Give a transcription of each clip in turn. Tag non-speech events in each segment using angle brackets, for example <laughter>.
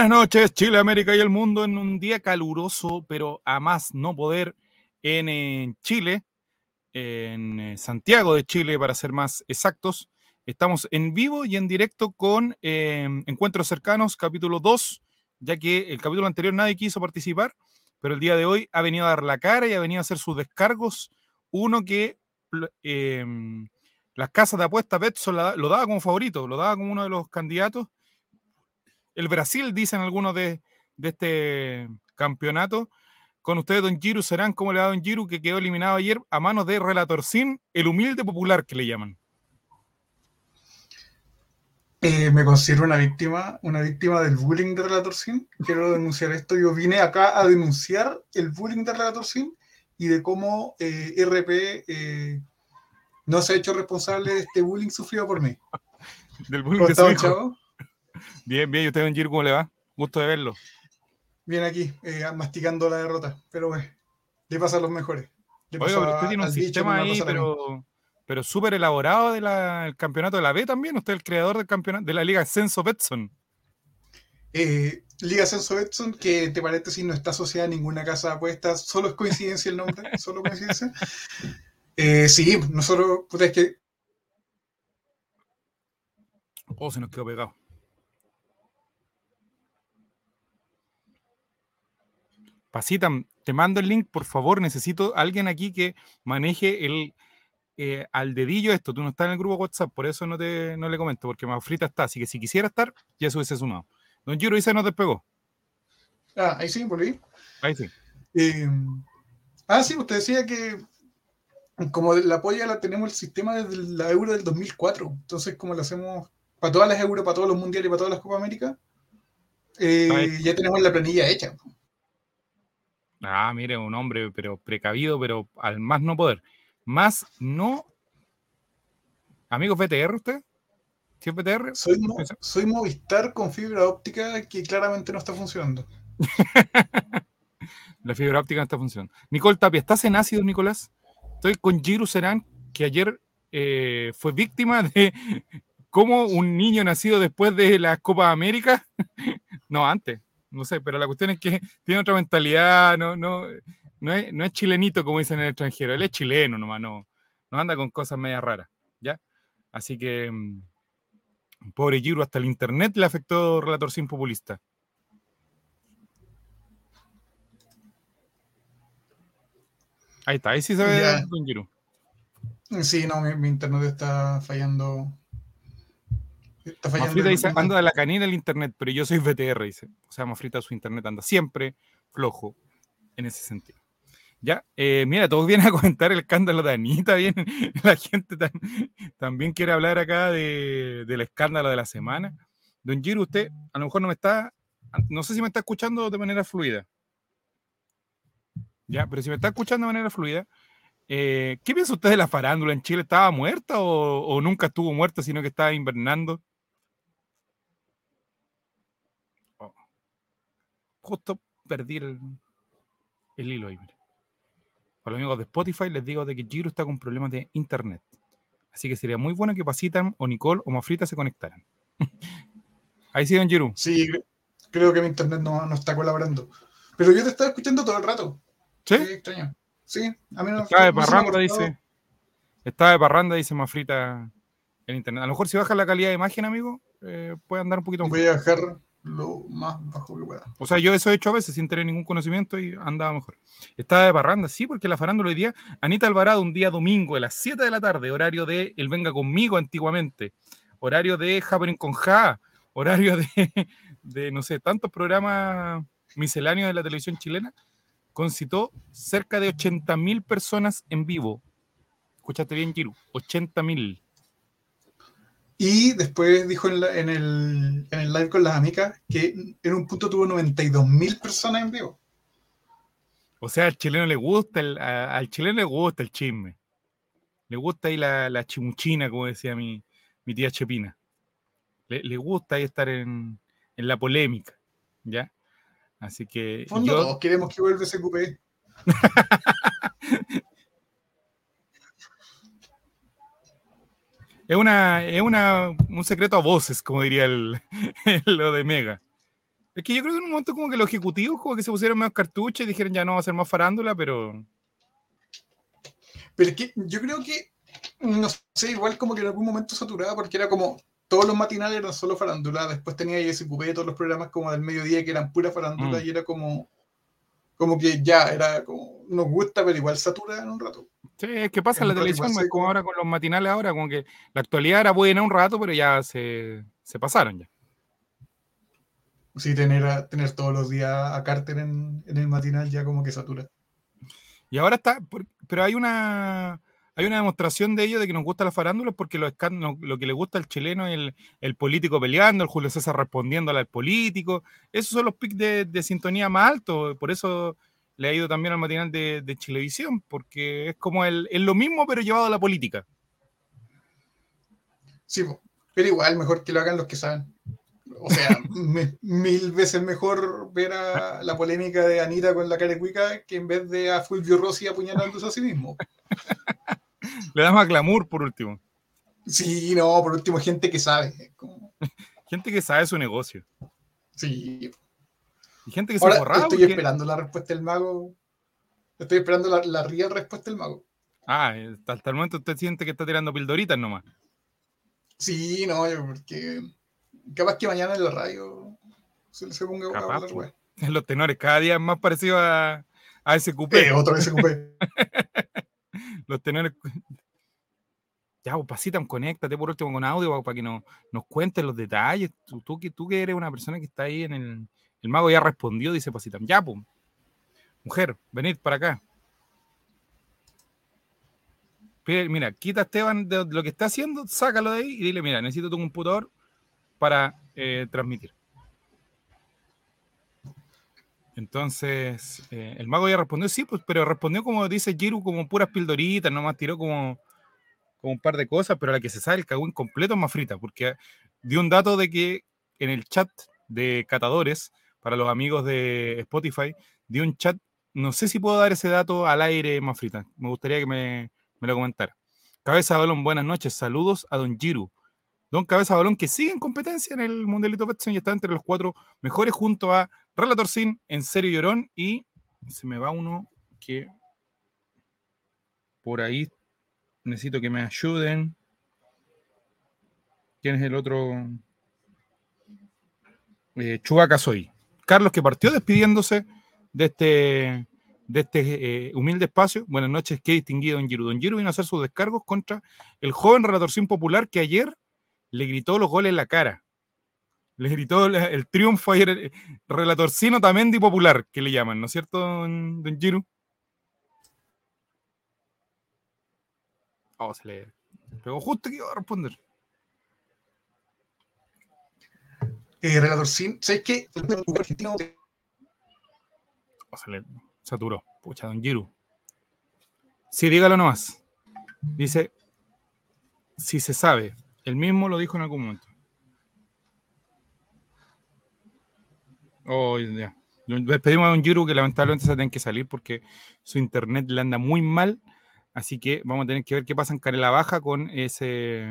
Buenas noches, Chile, América y el mundo en un día caluroso, pero a más no poder en, eh, Chile, en eh, Santiago de Chile, para ser más exactos. Estamos en vivo y en directo con eh, Encuentros Cercanos, capítulo 2, ya que el capítulo anterior nadie quiso participar, pero el día de hoy ha venido a dar la cara y ha venido a hacer sus descargos. Uno que em, las casas de apuestas Betson lo daba como favorito, lo daba como uno de los candidatos el Brasil, dicen algunos de, de este campeonato. Con ustedes, Don Giru Serán, ¿cómo le va Don Giru? Que quedó eliminado ayer a manos de Relator Sin, el humilde popular que le llaman. Eh, me considero una víctima, una víctima del bullying de Relator Sim. Quiero denunciar esto. Yo vine acá a denunciar el bullying de Relator Sim y de cómo eh, RP eh, no se ha hecho responsable de este bullying sufrido por mí. <laughs> Del bullying ¿Cómo de su hijo. Bien, bien. ¿Y usted, Giru, cómo le va? Gusto de verlo. Bien aquí, eh, masticando la derrota. Pero bueno, le pasa a los mejores. Le Oiga, pero usted tiene un bicho, sistema ahí, pero, pero súper elaborado del campeonato de la B también. Usted es el creador del campeonato de la Liga Ascenso Betson. Eh, Liga Ascenso Edson, que entre paréntesis no está asociada a ninguna casa de apuestas, solo es coincidencia el nombre, <laughs> solo coincidencia. Eh, sí, nosotros, puta, es que Oh, se nos quedó pegado. Pasita, te mando el link, por favor. Necesito alguien aquí que maneje el eh, al dedillo esto. Tú no estás en el grupo WhatsApp, por eso no te no le comento, porque Mafrita está. Así que si quisiera estar, ya se hubiese sumado. Don Giro dice no te pegó. Ah, ahí sí, volví. Ahí sí. Eh, ah, sí, usted decía que como la polla la tenemos el sistema desde la Euro del 2004, entonces como lo hacemos para todas las Euro, para todos los mundiales y para todas las Copas América, eh, ya tenemos la planilla hecha. Ah, mire, un hombre, pero precavido, pero al más no poder. Más no. Amigos BTR, usted? ¿Sí es BTR? Soy, mo- soy Movistar con fibra óptica que claramente no está funcionando. <laughs> La fibra óptica no está funcionando. Nicole Tapia, ¿estás en ácido, Nicolás? Estoy con Giru Serán, que ayer eh, fue víctima de <laughs> cómo un niño nacido después de la Copa América, <laughs> no antes, no sé, pero la cuestión es que <laughs> tiene otra mentalidad, no, no, no, es, no es chilenito como dicen en el extranjero, él es chileno nomás, no, no anda con cosas media raras, ¿ya? Así que, mm, pobre Giru, hasta el internet le afectó Relator Sin Populista. Ahí está, ahí sí se ve Ya. con Giru. Sí, no, mi, mi internet está fallando. Está. Mafrita dice, anda de la canina el internet, pero yo soy VTR, dice. O sea, Mafrita su internet anda siempre flojo en ese sentido. Ya, eh, mira, todos vienen a comentar el escándalo de Anita, bien, <laughs> la gente tam- también quiere hablar acá de- del escándalo de la semana. Don Giro, usted a lo mejor no me está, no sé si me está escuchando de manera fluida. Ya, pero si me está escuchando de manera fluida, eh, ¿qué piensa usted de la farándula en Chile? ¿Estaba muerta o, o nunca estuvo muerta, sino que estaba invernando? Justo perdí el, el hilo ahí. mira. Para los amigos de Spotify les digo de que Giro está con problemas de internet. Así que sería muy bueno que Pasitan o Nicole o Mafrita se conectaran. <laughs> ahí sí, don Giro. Sí, cre- creo que mi internet no, no está colaborando. Pero yo te estaba escuchando todo el rato. ¿Sí? Qué extraño. Sí, a mí no Está de no parranda, dice. Está de parranda, dice Mafrita en internet. A lo mejor si baja la calidad de imagen, amigo, eh, puede andar un poquito mejor. Voy a bajar lo más bajo que pueda. O sea, yo eso he hecho a veces sin tener ningún conocimiento y andaba mejor. Estaba de parranda, sí, porque la farándula hoy día, Anita Alvarado, un día domingo a las 7 de la tarde, horario de El Venga Conmigo antiguamente, horario de Happening con Ja, horario de, <laughs> de, no sé, tantos programas misceláneos de la televisión chilena, concitó cerca de 80 mil personas en vivo. Escuchaste bien, Giru, 80 mil. Y después dijo en, la- en el, en el live con las amigas que en un punto tuvo 92 mil personas en vivo. O sea, al chileno le gusta, el, a- al chileno le gusta el chisme. Le gusta ahí la, la chimuchina, como decía mi, mi tía Chepina. Le, le gusta ahí estar en, en la polémica, ¿ya? Así que En fondo, yo, todos queremos que vuelva ese cupé. <laughs> es una, es una, un secreto a voces, como diría el, <laughs> lo de Mega. Es que yo creo que en un momento como que los ejecutivos como que se pusieron más cartuchos y dijeron ya no va a ser más farándula, pero Pero es que yo creo que, no sé, igual como que en algún momento saturaba porque era como todos los matinales eran solo farándula, después tenía ese cupé, todos los programas como del mediodía que eran pura farándula Mm. y era como, como que ya, era como, nos gusta, pero igual satura en un rato. Sí, es que pasa en la televisión, igual es como ahora con los matinales ahora, como que la actualidad era buena un rato, pero ya se, se pasaron ya. Sí, tener, a- tener todos los días a Carter en, en el matinal ya como que satura. Y ahora está, pero hay una hay una demostración de ello de que nos gusta la farándula porque lo, lo que le gusta al chileno es el, el político peleando, el Julio César respondiendo al político. Esos son los pics de, de sintonía más altos. Por eso le ha ido también al matinal de, de Chilevisión, porque es como el, es lo mismo, pero llevado a la política. Sí, pero igual mejor que lo hagan los que saben. O sea, <laughs> me- mil veces mejor ver a la polémica de Anita con la carecuica que en vez de a Fulvio Rossi apuñalándose a sí mismo. <laughs> Le da más glamour, por último. Sí, no, por último, gente que sabe. como- <laughs> Gente que sabe su negocio. Sí. Y gente que se Ahora forraba. estoy porque- esperando la respuesta del mago. Estoy esperando la, la real respuesta del mago. Ah, hasta, el momento usted siente que está tirando pildoritas nomás. Sí, no, yo porque capaz que mañana en la radio se, se ponga a hablar, güey. <laughs> Los tenores cada día es más parecido a, a ese cupé. Eh, otro SQP. <laughs> Los tenores. Ya, pues pasitan, conéctate por último con audio para que nos, nos cuentes los detalles. Tú, tú, tú que eres una persona que está ahí en el. El mago ya respondió, dice Pasitam. Ya, pues. Mujer, venid para acá. Mira, quita a Esteban de lo que está haciendo, sácalo de ahí y dile, mira, necesito tu computador para eh, transmitir. Entonces, eh, el mago ya respondió, sí, pues, pero respondió como dice Giru, como puras pildoritas, nomás tiró como, como un par de cosas, pero la que se sabe el cagüín completo es más frita, porque dio un dato de que en el chat de catadores, para los amigos de Spotify, dio un chat, no sé si puedo dar ese dato al aire más frita, me gustaría que me, me lo comentara. Cabeza de Balón, buenas noches, saludos a Don Giru. Don Cabeza de Balón, que sigue en competencia en el Mundialito Petson y está entre los cuatro mejores junto a Relator Sin, En Serio Llorón y se me va uno que por ahí necesito que me ayuden. ¿Quién es el otro? Eh, Chubaca Soy. Carlos, que partió despidiéndose de este, de este eh, humilde espacio. Buenas noches, qué distinguido Don Giru. Don Giru vino a hacer sus descargos contra el joven Relator Sin popular que ayer le gritó los goles en la cara. Le gritó el triunfo ayer, eh, relatorcino Tamendi popular, que le llaman, ¿no es cierto, don, don Giru? Oh, se le pegó justo que iba a responder. Eh, Relator Sin, ¿sabes qué? El argentino Oh, se le saturó. Pucha, don Giru. Sí, dígalo nomás. Dice, si se sabe. Él mismo lo dijo en algún momento. Oh, ya. Despedimos a don Giru que lamentablemente se tiene que salir porque su internet le anda muy mal. Así que vamos a tener que ver qué pasa en Canela Baja con ese,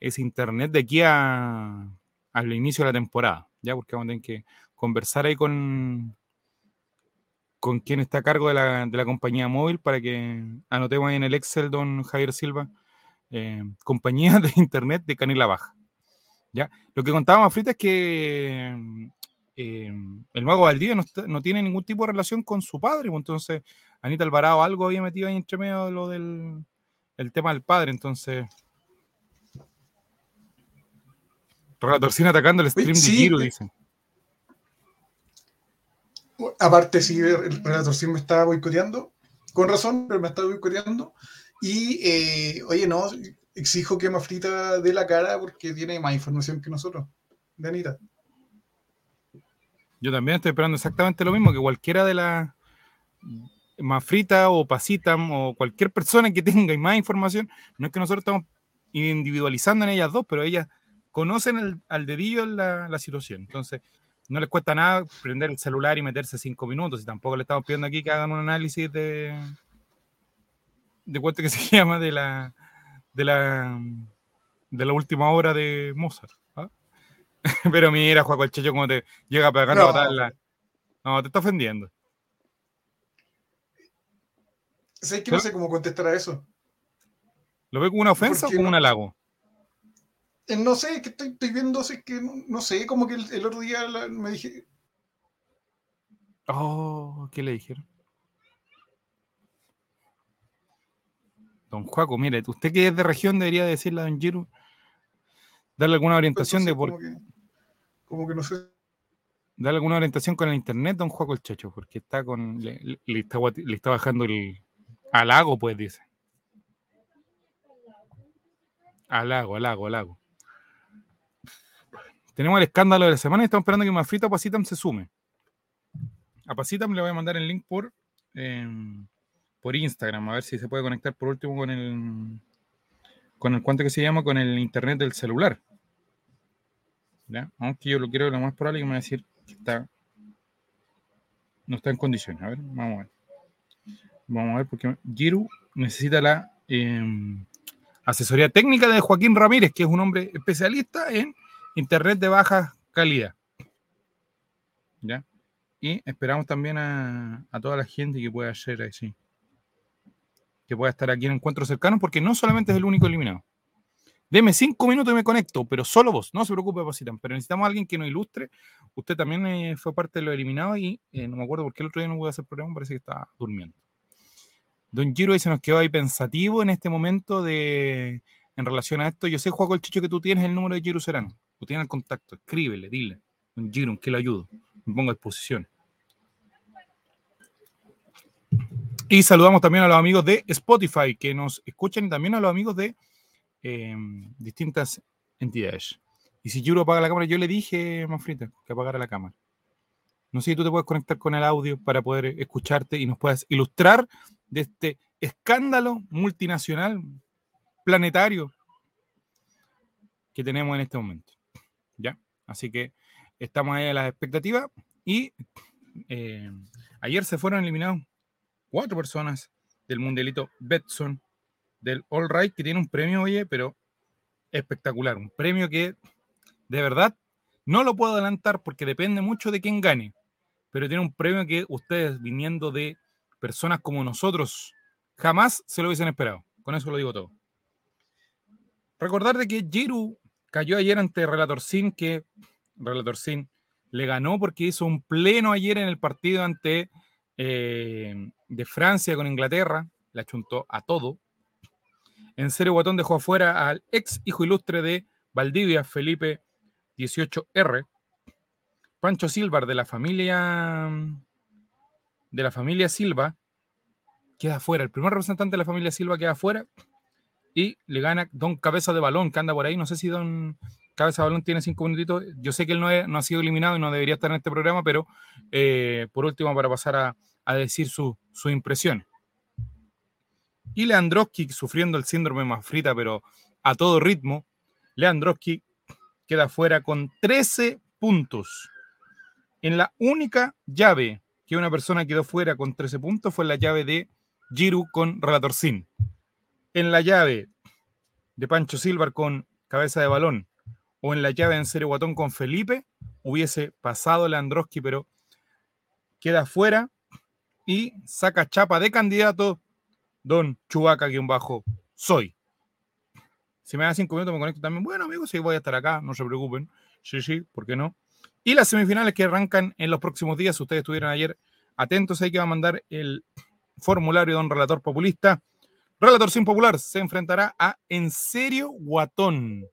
ese internet de aquí a, al inicio de la temporada. Ya, porque vamos a tener que conversar ahí con, con quien está a cargo de la, de la compañía móvil para que anotemos ahí en el Excel, don Javier Silva, eh, compañía <laughs> de internet de Canela Baja. ¿Ya? Lo que contaba Mafrita es que eh, el mago Valdivia no, no tiene ningún tipo de relación con su padre, pues entonces Anita Alvarado algo había metido ahí entre medio de lo del el tema del padre, entonces... Relatorcina atacando el stream sí, de Giro, eh, dicen. Aparte, sí, el Sin me estaba boicoteando, con razón, pero me estaba boicoteando. Y, eh, oye, no, exijo que Mafrita dé la cara porque tiene más información que nosotros. De Anita. Yo también estoy esperando exactamente lo mismo que cualquiera de las Mafrita o Pasitam o cualquier persona que tenga más información. No es que nosotros estamos individualizando en ellas dos, pero ellas conocen el- al dedillo la, la situación. Entonces, no les cuesta nada prender el celular y meterse cinco minutos. Y tampoco le estamos pidiendo aquí que hagan un análisis de. de cuánto que <laughs> se llama de la. de la. de la última obra de Mozart. ¿ah? <laughs> Pero mira, Juaco el Checho, como te llega pegando No. patadas en la- No, te está ofendiendo. ¿Sabes que no sé cómo contestar a eso? ¿Lo ve como una ofensa o como un no- halago? Eh, No sé, es que estoy, estoy viendo, es que no, no sé, como que el, el otro día la- me dije, Oh, ¿qué le dijeron? Don Juaco, mire, usted que es de región debería decirle a Don Giro, darle alguna orientación de por, como, que, como que no sé. darle alguna orientación con el internet, Don Juaco el Chacho, porque está con, le, está, le está bajando el halago, pues dice. Halago, halago, halago. Tenemos el escándalo de la semana y estamos esperando que Mafrita o Pasitam se sume. A Pasitam le voy a mandar el link por, em, por Instagram, a ver si se puede conectar por último con el con el cuánto que se llama con el internet del celular. ¿Ya? Aunque yo lo quiero lo más probable que me va a decir que está no está en condiciones. A ver, vamos a ver. Vamos a ver porque Giru necesita la em, asesoría técnica de Joaquín Ramírez, que es un hombre especialista en internet de baja calidad. ¿Ya? Y esperamos también a, toda la gente que pueda hacer así. Que pueda estar aquí en encuentros cercanos, porque no solamente es el único eliminado. Deme cinco minutos y me conecto, pero solo vos. No se preocupe, Pasitan. Pero necesitamos a alguien que nos ilustre. Usted también eh, fue parte de los eliminados y eh, no me acuerdo por qué el otro día no pude hacer programa, parece que estaba durmiendo. Don Giro se nos quedó ahí pensativo en este momento de en relación a esto. Yo sé, Juaco el Chicho, que tú tienes el número de Giro Serrano. Tú tienes el contacto. Escríbele, dile. Don Giro, ¿en qué le ayudo? Me pongo a disposición. Y saludamos también a los amigos de Spotify que nos escuchan y también a los amigos de eh, distintas entidades. Y si Yuro apaga la cámara, yo le dije, Manfrita, que apagara la cámara. No sé si tú te puedes conectar con el audio para poder escucharte y nos puedas ilustrar de este escándalo multinacional, planetario, que tenemos en este momento. Así que estamos ahí a las expectativas y eh, ayer se fueron eliminados cuatro personas del mundialito Betson del All Right, que tiene un premio, oye, pero espectacular. Un premio que de verdad no lo puedo adelantar porque depende mucho de quién gane, pero tiene un premio que ustedes, viniendo de personas como nosotros, jamás se lo hubiesen esperado. Con eso lo digo todo. Recordar de que Giru cayó ayer ante Relator Sin, que Relator Sin le ganó porque hizo un pleno ayer en el partido ante eh, de Francia con Inglaterra, la chuntó a todo. En serio, Guatón dejó afuera al ex hijo ilustre de Valdivia, Felipe 18R. Pancho Silva de la familia de la familia Silva queda afuera. El primer representante de la familia Silva queda afuera y le gana Don Cabeza de Balón, que anda por ahí. No sé si Don Cabeza de Balón tiene cinco minutitos. Yo sé que él no, no ha sido eliminado y no debería estar en este programa, pero eh, por último, para pasar a, a decir su, su impresión. Y Leandroski, sufriendo el síndrome más frita, pero a todo ritmo, Leandroski queda fuera con 13 puntos. En la única llave que una persona quedó fuera con 13 puntos fue la llave de Giru con Relator Sin. En la llave de Pancho Silva con cabeza de balón o en la llave en serio guatón con Felipe, hubiese pasado Leandroski, pero queda fuera y saca chapa de candidato Don Chubaca-bajo soy. Si me da cinco minutos me conecto también. Bueno, amigos, sí voy a estar acá, no se preocupen. Sí, sí, ¿por qué no? Y las semifinales que arrancan en los próximos días, ustedes estuvieron ayer atentos, hay que mandar el formulario de un relator populista. Relator sin popular se enfrentará a En serio Guatón.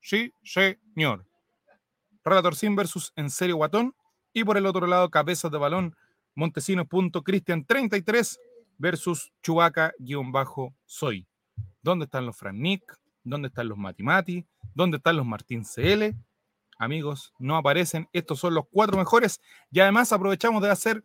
Sí, señor. Relator sin versus En serio Guatón. Y por el otro lado, cabezas de balón, Montesinos.Cristian 33 versus Chubaca-Soy. ¿Dónde están los Fran Nick? ¿Dónde están los Matimati? ¿Dónde están los Martín CL? Amigos, no aparecen. Estos son los cuatro mejores. Y además aprovechamos de hacer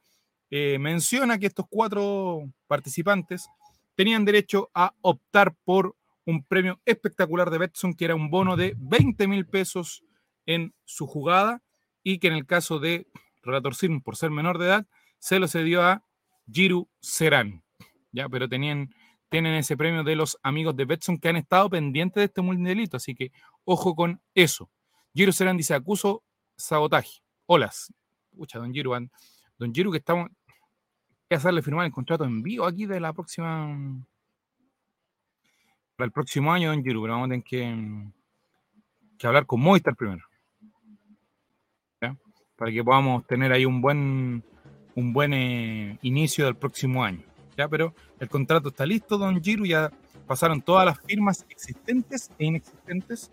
eh, mención a que estos cuatro participantes tenían derecho a optar por un premio espectacular de Betson, que era un bono de 20 mil pesos en su jugada y que en el caso de Relator Sim, por ser menor de edad, se lo cedió a Giru Serán. ¿ya? Pero tenían, tienen ese premio de los amigos de Betson que han estado pendientes de este mundialito, así que ojo con eso. Giru Serán dice, acuso sabotaje. Olas. Pucha, don Giru, don Giru que estamos... A hacerle firmar el contrato en vivo aquí de la próxima... Para el próximo año, don Giru, pero vamos a tener que, que hablar con Movistar primero. ¿ya? Para que podamos tener ahí un buen, un buen eh, inicio del próximo año. ¿ya? Pero el contrato está listo, don Giru, ya pasaron todas las firmas existentes e inexistentes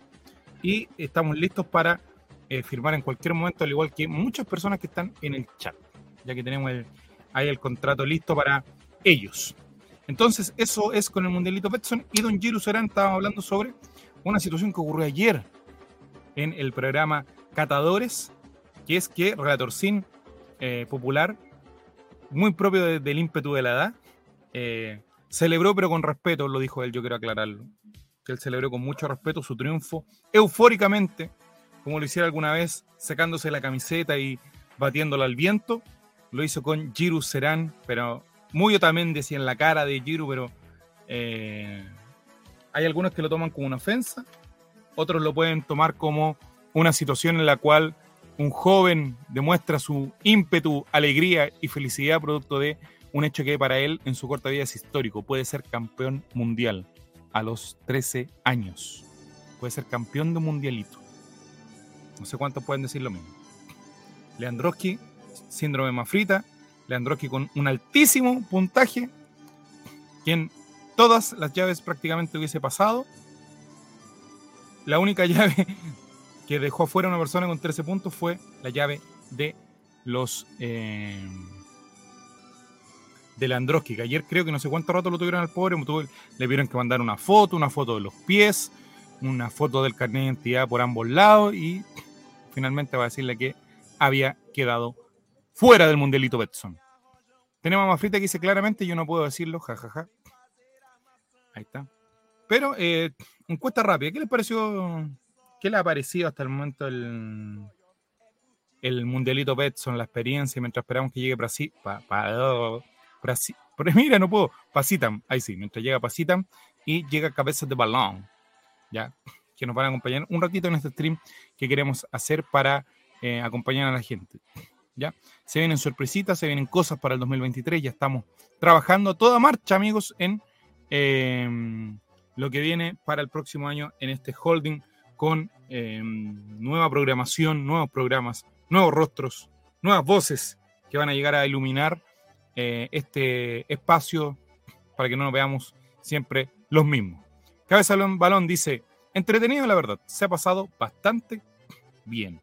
y estamos listos para eh, firmar en cualquier momento, al igual que muchas personas que están en el chat, ya que tenemos el- ahí el contrato listo para ellos. Entonces, eso es con el Mundialito Betson y don Giru Serán estaba hablando sobre una situación que ocurrió ayer en el programa Catadores, que es que Relatorcín eh, popular, muy propio de- del ímpetu de la edad, eh, celebró pero con respeto, lo dijo él, yo quiero aclararlo, que él celebró con mucho respeto su triunfo, eufóricamente, como lo hiciera alguna vez, sacándose la camiseta y batiéndola al viento, lo hizo con Giru Serán, pero muy también decía en la cara de Giru, pero eh, hay algunos que lo toman como una ofensa, otros lo pueden tomar como una situación en la cual un joven demuestra su ímpetu, alegría y felicidad producto de un hecho que para él en su corta vida es histórico. Puede ser campeón mundial a los 13 años. Puede ser campeón de un mundialito. No sé cuántos pueden decir lo mismo. Leandroski, síndrome mafrita. Leandroski con un altísimo puntaje. Quien todas las llaves prácticamente hubiese pasado. La única <laughs> llave que dejó afuera una persona con 13 puntos fue la llave de los eh, de que ayer creo que no sé cuánto rato lo tuvieron al pobre, le tuvieron que mandar una foto, una foto de los pies, una foto del carnet de identidad por ambos lados y finalmente va a decirle que había quedado fuera del mundialito Betson. Tenemos a Mafrita que dice claramente, yo no puedo decirlo, jajaja. Ahí está. Pero, eh, encuesta rápida, ¿qué les pareció? ¿Qué le ha parecido hasta el momento el, el mundialito Betson, la experiencia, mientras esperamos que llegue Brasil? Pa, pa- Brasi- pero mira, no puedo. Pasitam, ahí sí, mientras llega Pasitam y llega Cabezas de Balón, ya, que nos van a acompañar un ratito en este stream que queremos hacer para eh, acompañar a la gente. ¿Ya? Se vienen sorpresitas, se vienen cosas para el 2023, ya estamos trabajando toda marcha, amigos, en eh, lo que viene para el próximo año en este holding con eh, nueva programación, nuevos programas, nuevos rostros, nuevas voces que van a llegar a iluminar eh, este espacio para que no nos veamos siempre los mismos. Cabeza Balón dice, entretenido la verdad, se ha pasado bastante bien.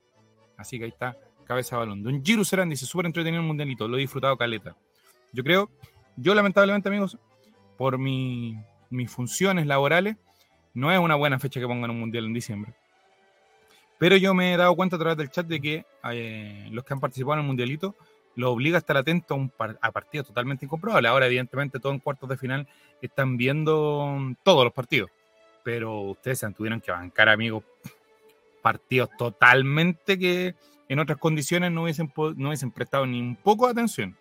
Así que ahí está Cabeza Balón. Don Giru Serán dice, súper entretenido el mundialito, lo he disfrutado caleta. Yo creo, yo lamentablemente amigos, por mi- mis funciones laborales, no es una buena fecha que pongan un mundial en diciembre. Pero yo me he dado cuenta a través del chat de que eh, los que han participado en el mundialito lo obliga a estar atento a, un par- a partidos totalmente incomprobables. Ahora, evidentemente, todos en cuartos de final están viendo todos los partidos. Pero ustedes se tuvieron que bancar, amigos, partidos totalmente que en otras condiciones no hubiesen, no prestado ni un poco de atención.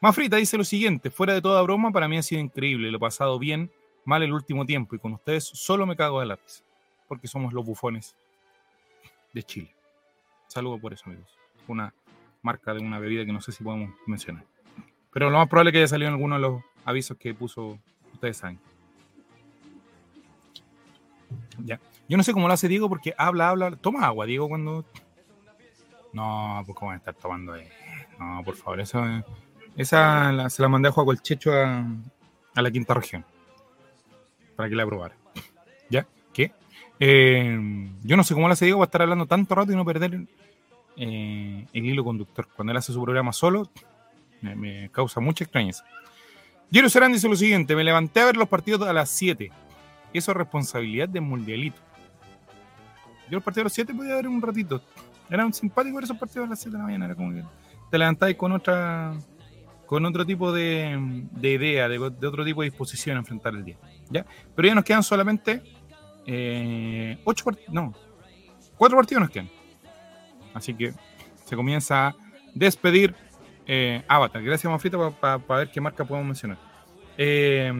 Mafrita dice lo siguiente, fuera de toda broma, para mí ha sido increíble, lo he pasado bien, mal el último tiempo y con ustedes solo me cago de la risa, porque somos los bufones de Chile. Saludo por eso, amigos. Una marca de una bebida que no sé si podemos mencionar. Pero lo más probable es que haya salido en alguno de los avisos que puso, ustedes saben. Ya. Yo no sé cómo lo hace Diego porque habla, habla. Toma agua, Diego, cuando. No, pues cómo van a estar tomando. eh? No, por favor, esa, esa la- se la mandé a Juan el Checho a, a la quinta región. Para que la probara. ¿Ya? ¿Qué? Eh, yo no sé cómo lo hace Diego para estar hablando tanto rato y no perder eh, el hilo conductor. Cuando él hace su programa solo, me, causa mucha extrañeza. Jero Serán dice lo siguiente: Me levanté a ver los partidos a las 7 eso es responsabilidad del mundialito. Yo el partido de los 7 podía ver un ratito. Eran simpáticos esos partidos a las 7 de la mañana. Era como que te levantáis con otra con otro tipo de, de idea, de, otro tipo de disposición a enfrentar el día. ¿ya? Pero ya nos quedan solamente eh, ocho partidos, no, cuatro partidos nos quedan. Así que se comienza a despedir eh, Avatar. Gracias, Mafrita, para ver qué marca podemos mencionar. Eh,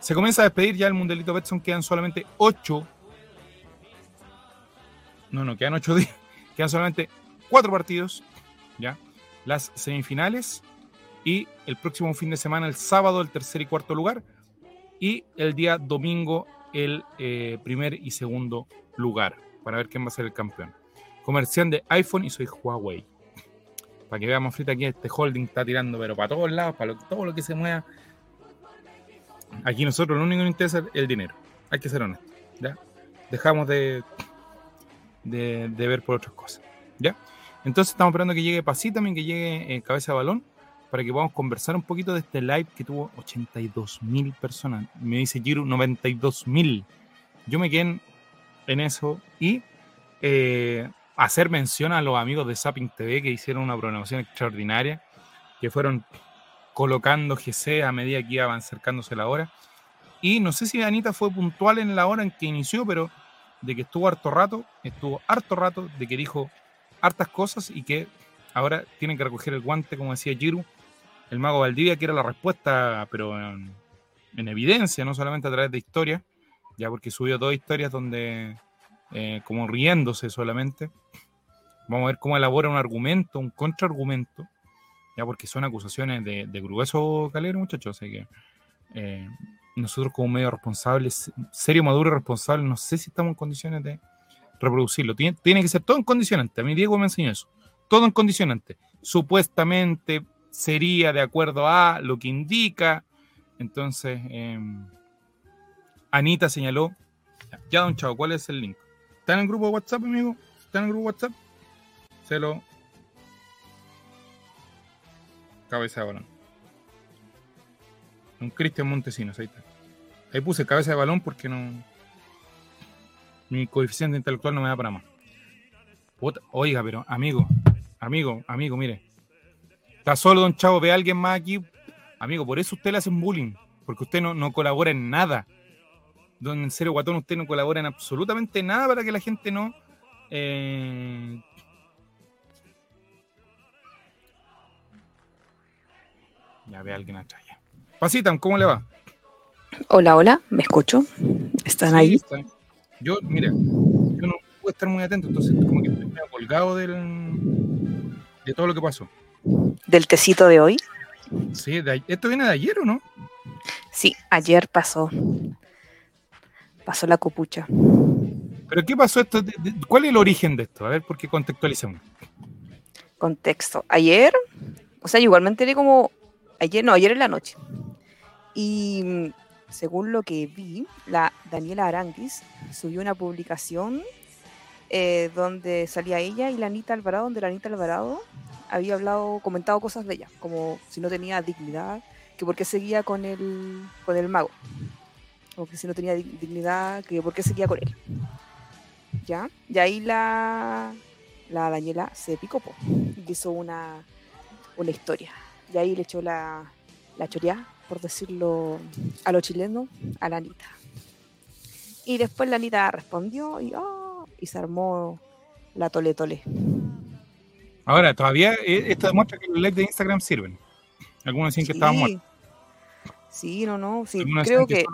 se comienza a despedir ya el Mundialito Betson. Quedan solamente ocho. No, no, quedan ocho días. Quedan solamente cuatro partidos. Ya. Las semifinales. Y el próximo fin de semana, el sábado, el tercer y cuarto lugar. Y el día domingo, el eh, primer y segundo lugar. Para ver quién va a ser el campeón. Comerciante de iPhone y soy Huawei. Para que veamos frita aquí, este holding está tirando, pero para todos lados, para todo lo que se mueva. Aquí nosotros lo único que nos interesa es el dinero. Hay que ser honestos. ¿ya? Dejamos de, de, ver por otras cosas. ¿ya? Entonces estamos esperando que llegue Pasi también, que llegue eh, Cabeza de Balón, para que podamos conversar un poquito de este live que tuvo 82 mil personas. Me dice Giro, 92 mil. Yo me quedé en, en eso y eh, hacer mención a los amigos de Zapping TV que hicieron una programación extraordinaria, que fueron colocando GC a medida que iban acercándose la hora. Y no sé si Anita fue puntual en la hora en que inició, pero de que estuvo harto rato, estuvo harto rato, de que dijo hartas cosas y que ahora tienen que recoger el guante, como decía Giru, el mago Valdivia, que era la respuesta, pero en, en evidencia, no solamente a través de historias, ya porque subió dos historias donde, eh, como riéndose solamente, vamos a ver cómo elabora un argumento, un contraargumento, ya porque son acusaciones de, de grueso calero, muchachos, así que eh, nosotros como medio responsables, serio, maduro y responsable, no sé si estamos en condiciones de reproducirlo. Tiene, tiene que ser todo en condicionante. A mí Diego me enseñó eso. Todo en condicionante. Supuestamente sería de acuerdo a lo que indica. Entonces, eh, Anita señaló. Ya, don Chavo, ¿cuál es el link? ¿Está en el grupo de WhatsApp, amigo? ¿Está en el grupo de WhatsApp? Se lo. Cabeza de. Un Cristian Montesinos, ahí está. Ahí puse cabeza de balón porque no. Mi coeficiente intelectual no me da para más. Oiga, pero amigo, amigo, amigo, mire. Está solo Don Chavo, ve a alguien más aquí. Amigo, por eso usted le hace un bullying. Porque usted no, no colabora en nada. Don en serio, Guatón, usted no colabora en absolutamente nada para que la gente no. eh, Ya ve a alguien atrás. Pasitan, ¿cómo le va? Hola, hola, ¿me escucho? ¿Están Sí, ahí? Yo, mira, yo no pude estar muy atento, entonces como que estoy colgado del, de todo lo que pasó. ¿Del tecito de hoy? Sí, de ¿esto viene de ayer o no? Sí, ayer pasó. Pasó la copucha. ¿Pero qué pasó esto? ¿Cuál es el origen de esto? A ver, porque contextualicemos. Contexto. Ayer, o sea, yo igual me enteré como. Ayer, no, ayer en la noche. Y mm, según lo que vi, la Daniela Aranguis subió una publicación eh, donde salía ella y la Anita Alvarado, donde la Anita Alvarado había hablado, comentado cosas de ella, como si no tenía dignidad, que por qué seguía con el, con el mago, o que si no tenía dig- dignidad, que por qué seguía con él. ¿Ya? Y ahí la, la Daniela se picó y hizo una, una historia. Y ahí le echó la, la choreá, por decirlo a los chilenos, a la Anita. Y después la Anita respondió y, oh, y se armó la tole tole. Ahora, todavía eh, esto demuestra que los likes de Instagram sirven. Algunos dicen que estaba muerto. Sí, no, no, sí, creo que,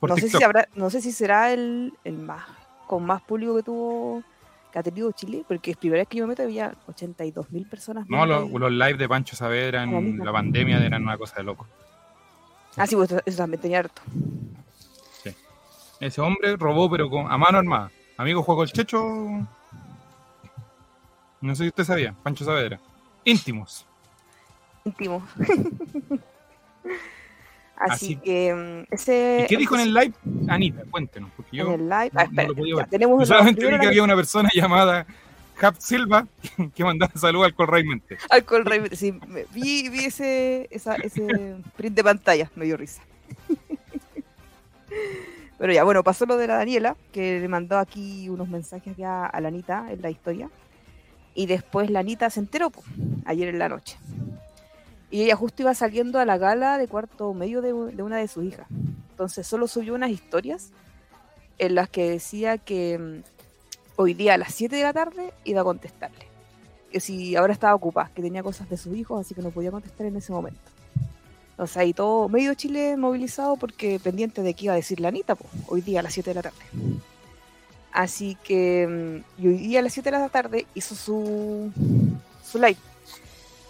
no sé, si habrá, no sé si será el, el más, con más público que tuvo, que ha tenido Chile, porque es primera vez que yo me meto había 82 mil personas. No, los, los lives de Pancho Saavedra en la pandemia eran una cosa de loco. Ah, sí, pues eso, también tenía harto. Ese hombre robó, pero con, a mano armada. Amigo Juego el Checho. No sé si usted sabía, Pancho Saavedra. Íntimos. íntimo. <laughs> Así, Así- que mm, ese. ¿Y qué dijo en el live? Anita, cuéntenos. Porque en yo el live? no- Ah, no lo podía ya, ver. tenemos yo solamente vi que había una persona llamada Cap Silva <laughs> que mandaba saludos al Correy Mente. Alcohol Rey, sí, me- vi, vi ese, esa, ese print de pantalla, me dio risa. <laughs> Pero ya, bueno, pasó lo de la Daniela, que le mandó aquí unos mensajes ya a la Anita en la historia. Y después la Anita se enteró, ayer en la noche. Y ella justo iba saliendo a la gala de cuarto medio de, una de sus hijas. Entonces solo subió unas historias en las que decía que mm, hoy día a las 7 de la tarde iba a contestarle. Que si ahora estaba ocupada, que tenía cosas de sus hijos, así que no podía contestar en ese momento. O sea, y todo medio Chile movilizado porque pendiente de qué iba a decir la Anita, po, hoy día a las 7 de la tarde. Así que mm, y hoy día a las 7 de la tarde hizo su, su live.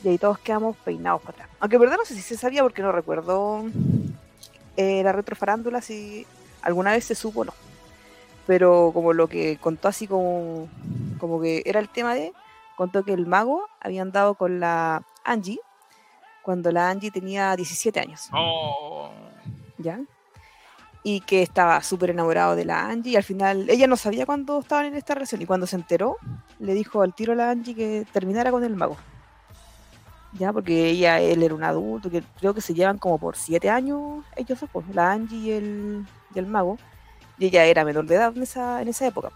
Y ahí todos quedamos peinados para atrás. Aunque en verdad no sé si se sabía porque no recuerdo eh, la retrofarándula si alguna vez se supo o no. Pero como lo que contó así como, como que era el tema de, contó que el mago había andado con la Angie cuando la Angie tenía 17 años. Oh. ¿ya? Y que estaba súper enamorado de la Angie y al final ella no sabía cuándo estaban en esta relación y cuando se enteró le dijo al tiro a la Angie que terminara con el mago. Ya, porque ella, él era un adulto, que creo que se llevan como por siete años ellos dos, pues, la Angie y el, y el mago, y ella era menor de edad en esa, en esa época.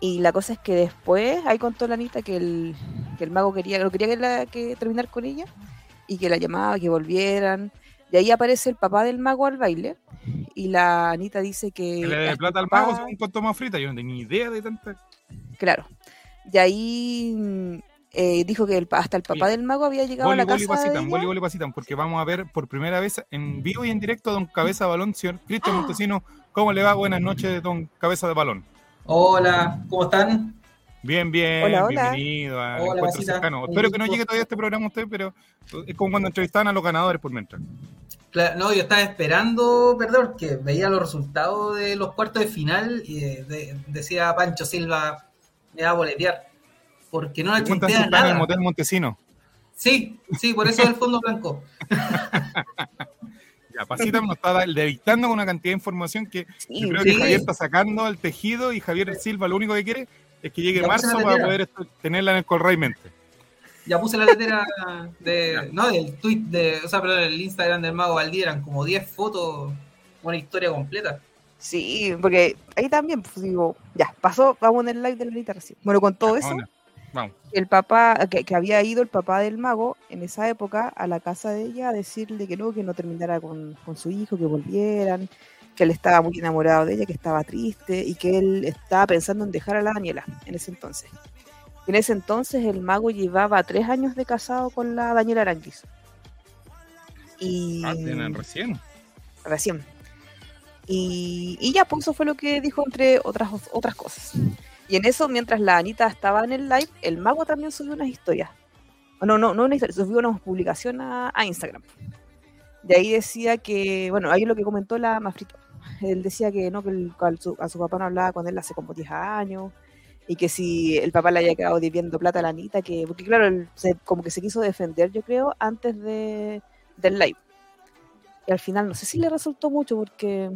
Y la cosa es que después, ahí contó la Anita que el, que el mago quería, no quería que, la- que terminar con ella, y que la llamaba, que volvieran. Y ahí aparece el papá del mago al baile, y la Anita dice que... Que le dé plata al mago según contó más frita. Yo no tenía ni idea de tanta. Claro. Y ahí eh, dijo que el hasta el papá del mago había llegado a Boli, la boli, casa de pasitan, ella. boli, boli, pasitan, porque vamos a ver por primera vez en vivo y en directo a don Cabeza de Balón, señor Cristian ¡Ah! Montesino. ¿Cómo le va? Buenas noches, don Cabeza de Balón. Hola, ¿cómo están? Bien, bien, Hola, hola. bienvenido al Hola, encuentro cercano. Espero que no llegue todavía este programa a usted, pero es como cuando entrevistaban a los ganadores por mientras. Claro, no, yo estaba esperando, perdón, que veía los resultados de los cuartos de final y de- de- decía Pancho Silva, me va a boletear, porque no si tuitea está en el nada. motel Montesino. Sí, sí, por eso es el fondo blanco. <laughs> Ya, Pasita nos está dictando con una cantidad de información que Sí, yo creo sí. que Javier está sacando al tejido y Javier Silva lo único que quiere es que llegue Ya marzo la para poder tenerla en el Colray Mente. Ya puse la letera de, <laughs> no, del tweet de, o sea, perdón, el Instagram del Mago Valdí eran como 10 fotos, una historia completa. Sí, porque ahí también, pues digo, ya, pasó, vamos en el live de la recién. Bueno, con todo eso, Vamos, El papá, que, que había ido el papá del mago en esa época a la casa de ella a decirle que no, que no terminara con, con su hijo, que volvieran, que él estaba muy enamorado de ella, que estaba triste y que él estaba pensando en dejar a la Daniela en ese entonces. En ese entonces el mago llevaba tres años de casado con la Daniela Aranguis. Y Ah, recién. recién. Y, y ya, pues eso fue lo que dijo entre otras, otras cosas. Y en eso, mientras la Anita estaba en el live, el mago también subió unas historias. O No, no, no una historia, subió una publicación a, Instagram. De ahí decía que, bueno, ahí lo que comentó la Mafrito. Él decía que no, que el- a, su, a su papá no hablaba con él hace como 10 años. Y que si el papá le había quedado debiendo plata a la Anita, que, porque claro, él se- como que se quiso defender, yo creo, antes de, del live. Y al final no sé si le resultó mucho porque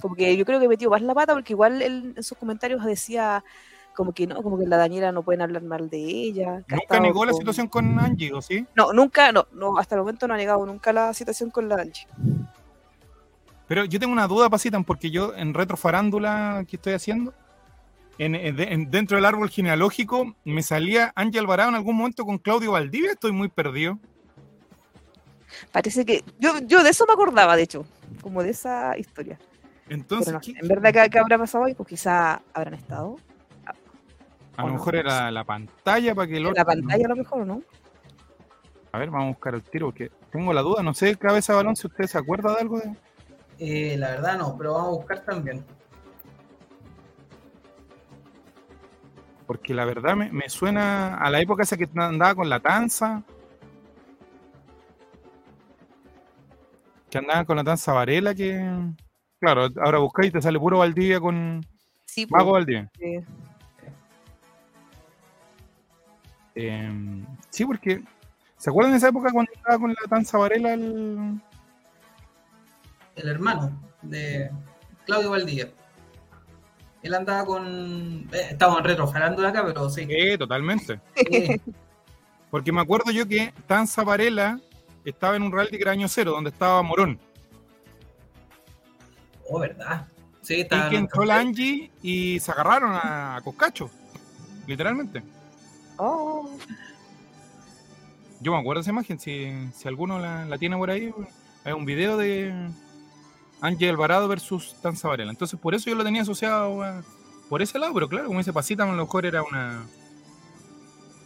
como que yo creo que metió más la pata porque igual él en sus comentarios decía como que no, como que la Daniela no pueden hablar mal de ella. Nunca negó la situación con Angie, ¿o sí? No, nunca, no, no, hasta el momento no ha negado nunca la situación con la Angie. Pero yo tengo una duda, Pasitan, porque yo en retrofarándula que estoy haciendo, en, en- en- dentro del árbol genealógico, me salía Angie Alvarado en algún momento con Claudio Valdivia, estoy muy perdido. Parece que yo, yo de eso me acordaba, de hecho, como de esa historia. Entonces, no ¿qué- en verdad que, que habrá pasado ahí, pues quizá habrán estado a o lo no, mejor no era la pantalla para que el otro... la pantalla a lo mejor, ¿no? A ver, vamos a buscar el tiro, porque tengo la duda, no sé, cabeza de balón, si usted se acuerda de algo de... Eh, la verdad no, pero vamos a buscar también. Porque la verdad me, me suena a la época esa que andaba con la tanza. Que andaba con la tanza Varela, que... Claro, ahora buscáis y te sale puro Valdivia con Sí, pues, Mago Valdivia. eh, Eh, sí, porque... ¿Se acuerdan de esa época cuando estaba con la tanza Varela el... El hermano de Claudio Valdía. Él andaba con. eh, estamos en retrofarándula acá, pero sí. Sí, totalmente. Eh, Porque me acuerdo yo que Tanza Varela estaba en un reality que era año cero, donde estaba Morón. Oh, verdad. Sí, Y está. que entró la Angie y se agarraron a, a Coscacho. Literalmente. Oh, Yo me acuerdo de esa imagen, si, si alguno la, la tiene por ahí, hay un video de Ángel Alvarado versus Tanza Varela. Entonces por eso yo lo tenía asociado a- por ese lado, pero claro, como dice Pasita, a lo mejor era una...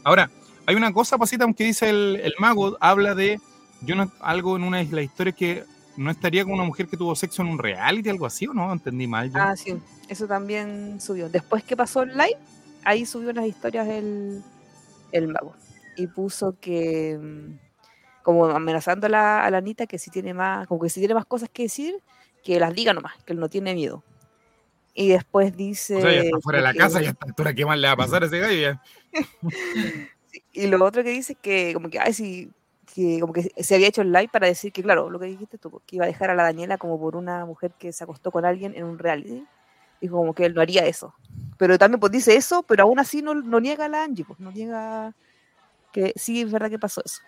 Ahora, hay una cosa, Pasita, que dice el, el mago, habla de yo no, algo en una de las historias que no estaría con una mujer que tuvo sexo en un reality, algo así, ¿o no? Entendí mal. yo. ah, sí, eso también subió. Después que pasó el live, ahí subió unas historias el, el mago. Y puso que, mm, como amenazando a la, a la Anita, que si tiene más, como que si tiene más cosas que decir, que las diga nomás, que él no tiene miedo. Y después dice. o sea, ya está fuera de la que- casa y a esta altura, ¿qué más le va a pasar a ese gallo? <laughs> Y lo otro que dice es que, como que, ay, sí, que como que se había hecho el live para decir que, claro, lo que dijiste tú, que iba a dejar a la Daniela como por una mujer que se acostó con alguien en un reality. Dijo como que él no haría eso. Pero también pues dice eso, pero aún así no, no niega a la Angie, pues no niega que sí es verdad que pasó eso.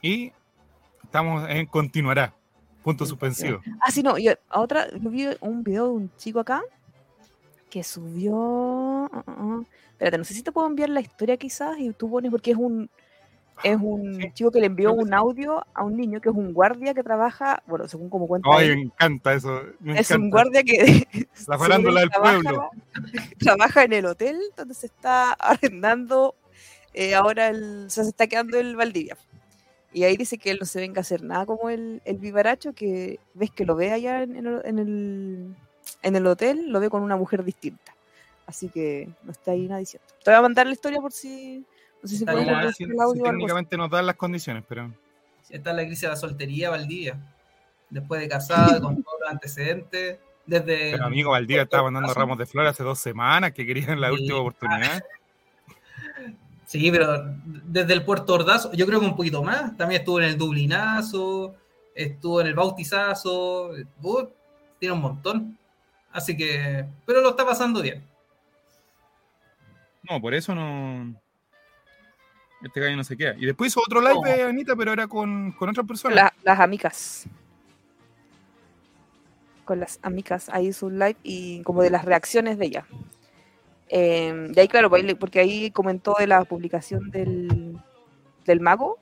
Y estamos en continuará. Punto suspensivo. Ah, sí, no, yo, a otra, yo vi un video de un chico acá que subió. ah. Espérate, no sé si te puedo enviar la historia quizás y tú pones porque es un es un Sí, chico que le envió un audio a un niño que es un guardia que trabaja, bueno, según como cuenta Ay, él, me encanta eso. Me es un guardia que <laughs> La farándula del pueblo. <laughs> trabaja en el hotel donde se está <laughs> arrendando eh, ahora el, o sea, se está quedando el Valdivia. Y ahí dice que él no se venga a hacer nada como el, el vivaracho, que ves que lo ve allá en, en el, en, el, en el hotel, lo ve con una mujer distinta. Así que no está ahí nada diciendo. Te voy a mandar la historia por si. No sé si Ah, reproducir si- el si audio así. técnicamente nos dan las condiciones, pero Está en la crisis de la soltería, Valdivia. Después de casado, <laughs> con todos los antecedentes. Desde. Pero amigo Valdivia estaba mandando Caso. ramos de flores hace dos semanas que querían la Sí. última oportunidad. <laughs> Sí, pero desde el Puerto Ordazo, yo creo que un poquito más. También estuvo en el Dublinazo, estuvo en el Bautizazo. uh, tiene un montón. Así que. Pero lo está pasando bien. No, por eso no. Este gallo no se queda. Y después hizo otro live No. de Anita, pero era con, con otras personas. La- las amigas. Con las amigas, ahí hizo un live y como de las reacciones de ella. Eh, y ahí, claro, porque ahí comentó de la publicación del, del mago.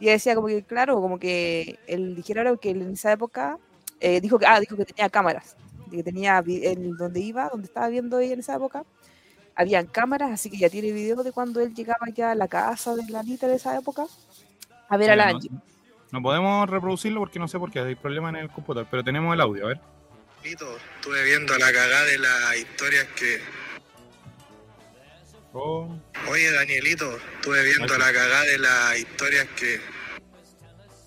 Y ella decía como que, claro, como que él dijera que él en esa época eh, dijo que, ah, dijo que tenía cámaras. Que tenía en donde iba, donde estaba viendo ella en esa época, habían cámaras, así que ya tiene video de cuando él llegaba ya a la casa de la Anita de esa época a ver a la no, Angie. no podemos reproducirlo porque no sé por qué, hay problemas en el computador, pero tenemos el audio, a ver. Estuve viendo la cagada de las historias que. Oh, Oye, Danielito, estuve viendo Ay. la cagada de las historias que.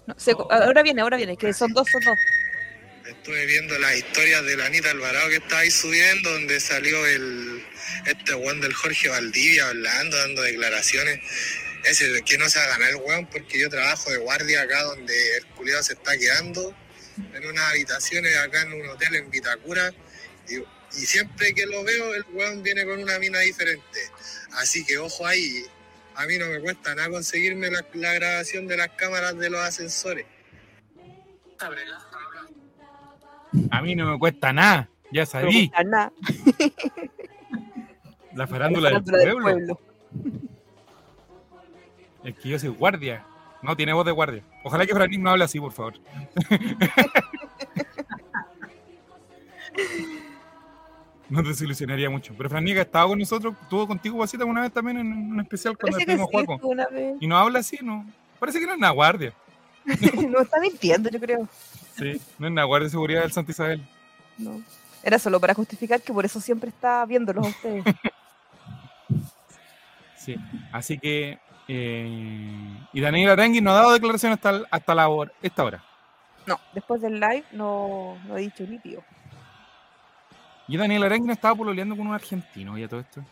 No, se- ahora viene, ahora viene, que son dos, son dos. Estuve viendo las historias de la Anita Alvarado que estaba ahí subiendo, donde salió el. Este weón del Jorge Valdivia hablando, dando declaraciones. Ese que no se va a ganar el weón, porque yo trabajo de guardia acá donde el culiado se está quedando, en unas habitaciones acá en un hotel en Vitacura. Y, siempre que lo veo, el weón viene con una mina diferente. Así que ojo ahí, a mí no me cuesta nada conseguirme la, grabación de las cámaras de los ascensores. A mí no me cuesta nada, ya No sabí, cuesta nada, la farándula, la del, farándula del pueblo. pueblo. Es que yo soy guardia, no tiene voz de guardia. Ojalá que Franín no hable así, por favor. <laughs> No te desilusionaría mucho. Pero Franica ha estado con nosotros, estuvo contigo, Pasita, una vez también en un especial cuando estuvimos Juaco. Y no habla así, ¿no? Parece que no es una guardia. <laughs> no está mintiendo, yo creo. Sí, no es una guardia de seguridad del Santa Isabel. No. Era solo para justificar que por eso siempre está viéndolos a ustedes. <laughs> Sí. Así que. eh, y Daniel Arangui no ha dado declaración hasta, hasta la hora, esta hora. No, después del live no, no he dicho ni pío. Y Daniel Arangui no estaba pololeando con un argentino, ya todo esto.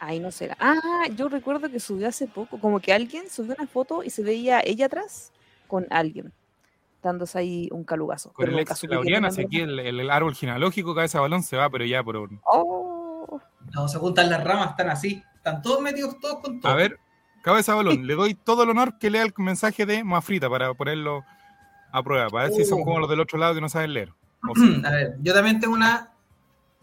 Ay, no será. Ah, yo recuerdo que subió hace poco, como que alguien subió una foto y se veía ella atrás con alguien, dándose ahí un calugazo. Con el ex era, si aquí el, el- el árbol genealógico, cabeza de balón, se va, pero ya por. Oh, No, se juntan las ramas, están así. Están todos metidos todos con todo. A ver, cabeza de balón, le doy todo el honor que lea el mensaje de Mafrita para ponerlo a prueba, para ver si son Uh. como los del otro lado que no saben leer. <clears throat> O. A ver, yo también tengo una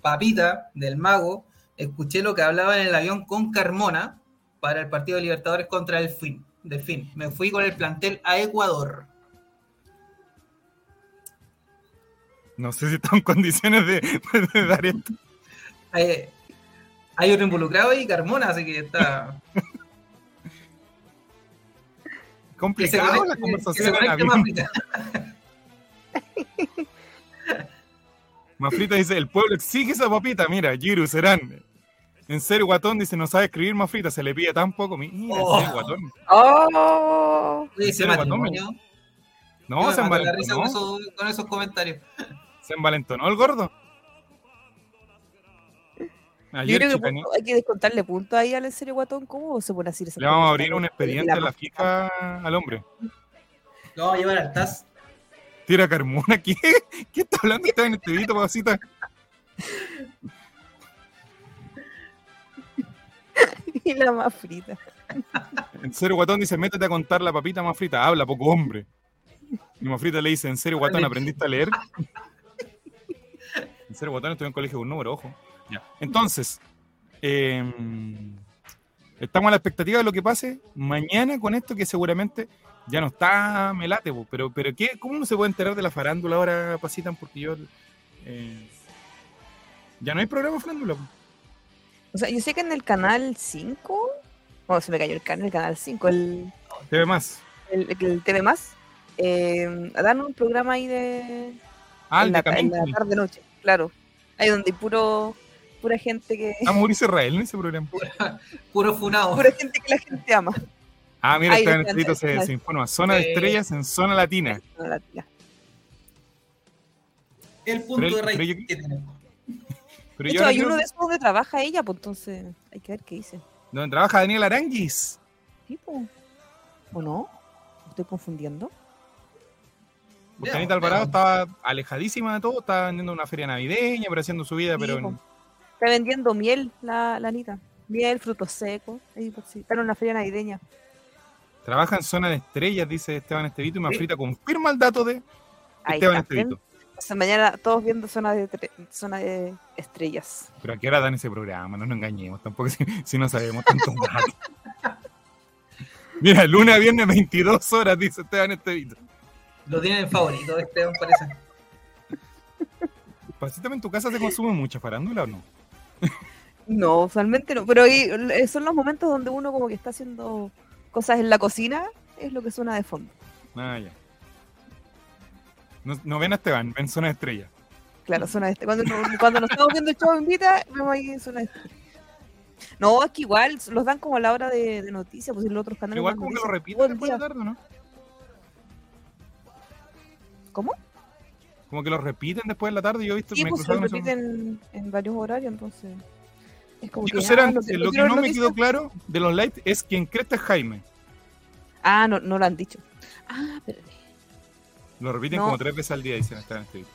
papita del mago. Escuché lo que hablaba en el avión con Carmona para el partido de Libertadores contra el fin. Delfín. Me fui con el plantel a Ecuador. No sé si están en condiciones de, de dar esto. Hay, hay otro involucrado y Carmona, así que está. Complicado conecte- la conversación en. Mafrita. Dice, el pueblo exige esa papita. Mira, Giru, serán. En serio, Guatón dice, no sabe escribir Mafrita, se le pide tan poco. Mira, en Oh. serio, Guatón. ¡Oh! Oye, ese serio, Guatón? yo No, se con esos, con esos comentarios. Se envalentonó el gordo. Yo Ayer, creo que chicané- punto- hay que descontarle puntos ahí al en serio guatón. ¿Cómo se pone así? le vamos a abrir un expediente a la FIFA al hombre. Lo vamos a llevar al TAS. Tira Carmona, ¿qué? ¿Qué está hablando usted en este video, papacita? <laughs> Y la más frita. En serio, Guatón dice, métete a contar la papita más frita. Habla, poco hombre. Y Mafrita le dice, ¿en serio, Guatón, aprendiste a leer? En serio, Guatón, estoy en colegio con un número, ojo. Ya. Entonces, eh, estamos a la expectativa de lo que pase mañana con esto que seguramente ya no está melate, pero, pero ¿qué, ¿cómo uno se puede enterar de la farándula ahora, Pasitan? Porque yo... eh, ya no hay programa farándula. O sea, yo sé que en el canal 5. Bueno, se me cayó el canal, el canal 5, el, TV más. el, el TV Más. Eh, dan un programa ahí de. Ah, en, de la, en la Camín. tarde-noche, claro. Ahí donde hay puro, pura gente que. Ah, Mauricio Israel en ese programa. Puro funado. Pura gente que la gente ama. Ah, mira, Ahí está en escrito, se, se informa. Zona de estrellas en zona latina. El punto Pero- de raíz pero yo- que tiene. Pero De hecho, hay uno de esos donde trabaja ella, pues entonces hay que ver qué dice. donde trabaja Daniel Aranguis. ¿Sí, po? ¿O no? ¿Me ¿Estoy confundiendo? Porque Veamos, Anita Alvarado veamos. estaba alejadísima de todo, estaba vendiendo una feria navideña, pero haciendo su vida, Sí, pero en-. Está vendiendo miel, la, la Anita. Miel, frutos secos. Pues, sí. Está en una feria navideña. trabaja en zona de estrellas, dice Esteban Estevito, y Mafrita confirma el dato de Ahí Esteban está. Estevito. O sea, mañana todos viendo zona de, zona de estrellas. Pero a qué hora dan ese programa, no nos engañemos, tampoco <laughs> si, si no sabemos tantos datos. <laughs> Mira, lunes a viernes 22 horas, dice Esteban Estevito. Lo tienen favorito, este, me parece. Pasítame, ¿en tu casa se consume mucha farándula o no? No, usualmente no. Pero ahí, son los momentos donde uno como que está haciendo cosas en la cocina, es lo que suena de fondo. Ah, ya. No, no ven a Esteban, ven zona de estrellas. Claro, zona de estrellas. Cuando, cuando nos estamos viendo el show invita, vemos ahí zona de estrellas. No, es que igual los dan como a la hora de, de noticias, pues en los otros canales. Igual como que lo repiten después de tarde, ¿no? ¿Cómo? Como que lo repiten después de la tarde. Yo he visto Sí, me pues lo repiten en varios horarios, entonces. Es como que. eran- ah, no sé, lo que no me quedó claro de los lights es quien cresta es Jaime. Ah, no, no lo han dicho. Ah, espérate. Lo repiten No. como tres veces al día, dicen Esteban Estevito.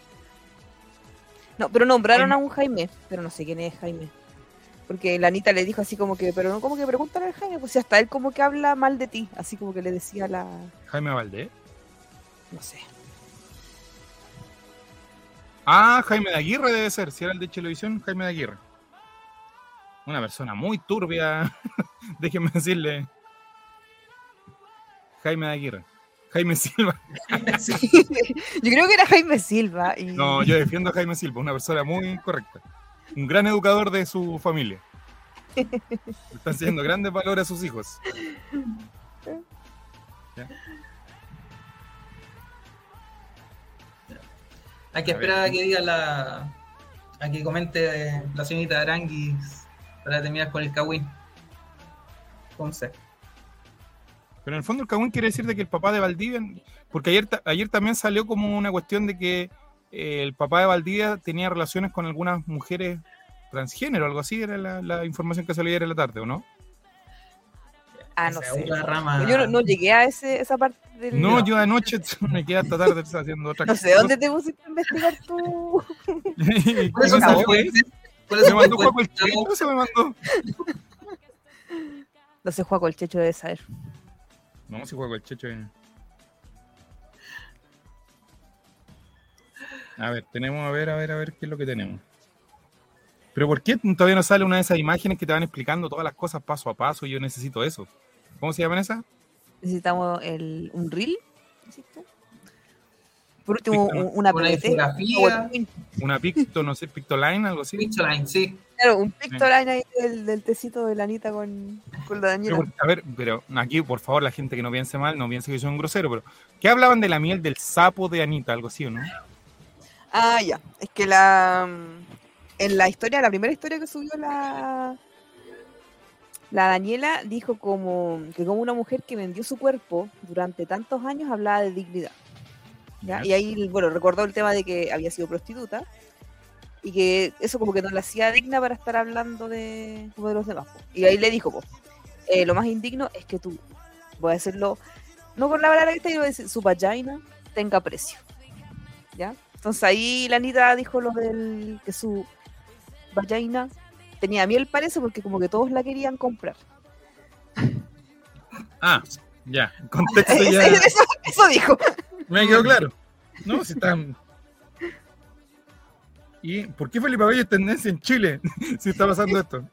No, pero nombraron Jaime. a un Jaime, pero no sé quién es Jaime. Porque la Anita le dijo así como que, pero no como que pregúntale al Jaime, pues si hasta él como que habla mal de ti, así como que le decía la, Jaime Valdés. no sé. Ah, Jaime de Aguirre debe ser. Si era el de televisión, Jaime de Aguirre. Una persona muy turbia. <laughs> Déjenme decirle. Jaime de Aguirre. Jaime Silva. <laughs> <laughs> Yo creo que era Jaime Silva y No, yo defiendo a Jaime Silva, una persona muy correcta. Un gran educador de su familia. Está haciendo grandes valores a sus hijos. Hay que A ver. esperar a que diga la. a que comente la señorita Aranguis para terminar con el Kawin. Entonces, Pero en el fondo el cagüín quiere decir de que el papá de Valdivia, porque ayer, ayer también salió como una cuestión de que eh, el papá de Valdivia tenía relaciones con algunas mujeres transgénero, algo así, era la, la información que salió ayer en la tarde, ¿o no? Ah, no sé. rama. Yo no, no llegué a ese, esa parte del No, yo anoche <laughs> me quedé hasta tarde haciendo otra no sé dónde te pusiste a investigar tú. Y ¿Cuáles son no tus salió. fuentes? ¿Cuáles Se son mandó Juaco el? Checho, se me mandó. No sé, Juaco, el Checho debe saber. No, si Juaco el Checho. eh. A ver, tenemos, a ver, a ver, a ver qué es lo que tenemos. Pero ¿por qué todavía no sale una de esas imágenes que te van explicando todas las cosas paso a paso? Yo necesito eso. ¿Cómo se llaman esas? Necesitamos el, un reel. Por último, Picto- una Una PPT. PowerPoint. Una picto, no sé, pictoline, algo así. Pictoline, sí. Claro, un pictoline ahí del, del tecito de la Anita con, con la Daniela. Pero, a ver, pero aquí, por favor, la gente que no piense mal, no piense que soy un grosero, pero ¿qué hablaban de la miel del sapo de Anita? Algo así, ¿o no? Ah, ya. Es que la. mm, En la historia, la primera historia que subió la. La Daniela dijo como que como una mujer que vendió su cuerpo durante tantos años hablaba de dignidad. ¿ya? Y ahí, bueno, recordó el tema de que había sido prostituta y que eso como que no la hacía digna para estar hablando de, como de los demás. po. Y ahí le dijo, po, eh, lo más indigno es que tú, voy a decirlo, no con la palabra que te digo, decir, su vagina tenga precio. ¿Ya? Entonces ahí la Anita dijo lo del que su vagina tenía miel, parece, porque como que todos la querían comprar. Ah, ya. Contexto <laughs> Eso, ya. eso- eso dijo. Me quedó claro. No, si están. ¿Y por qué Felipe Abello es tendencia en Chile <laughs> si está pasando esto?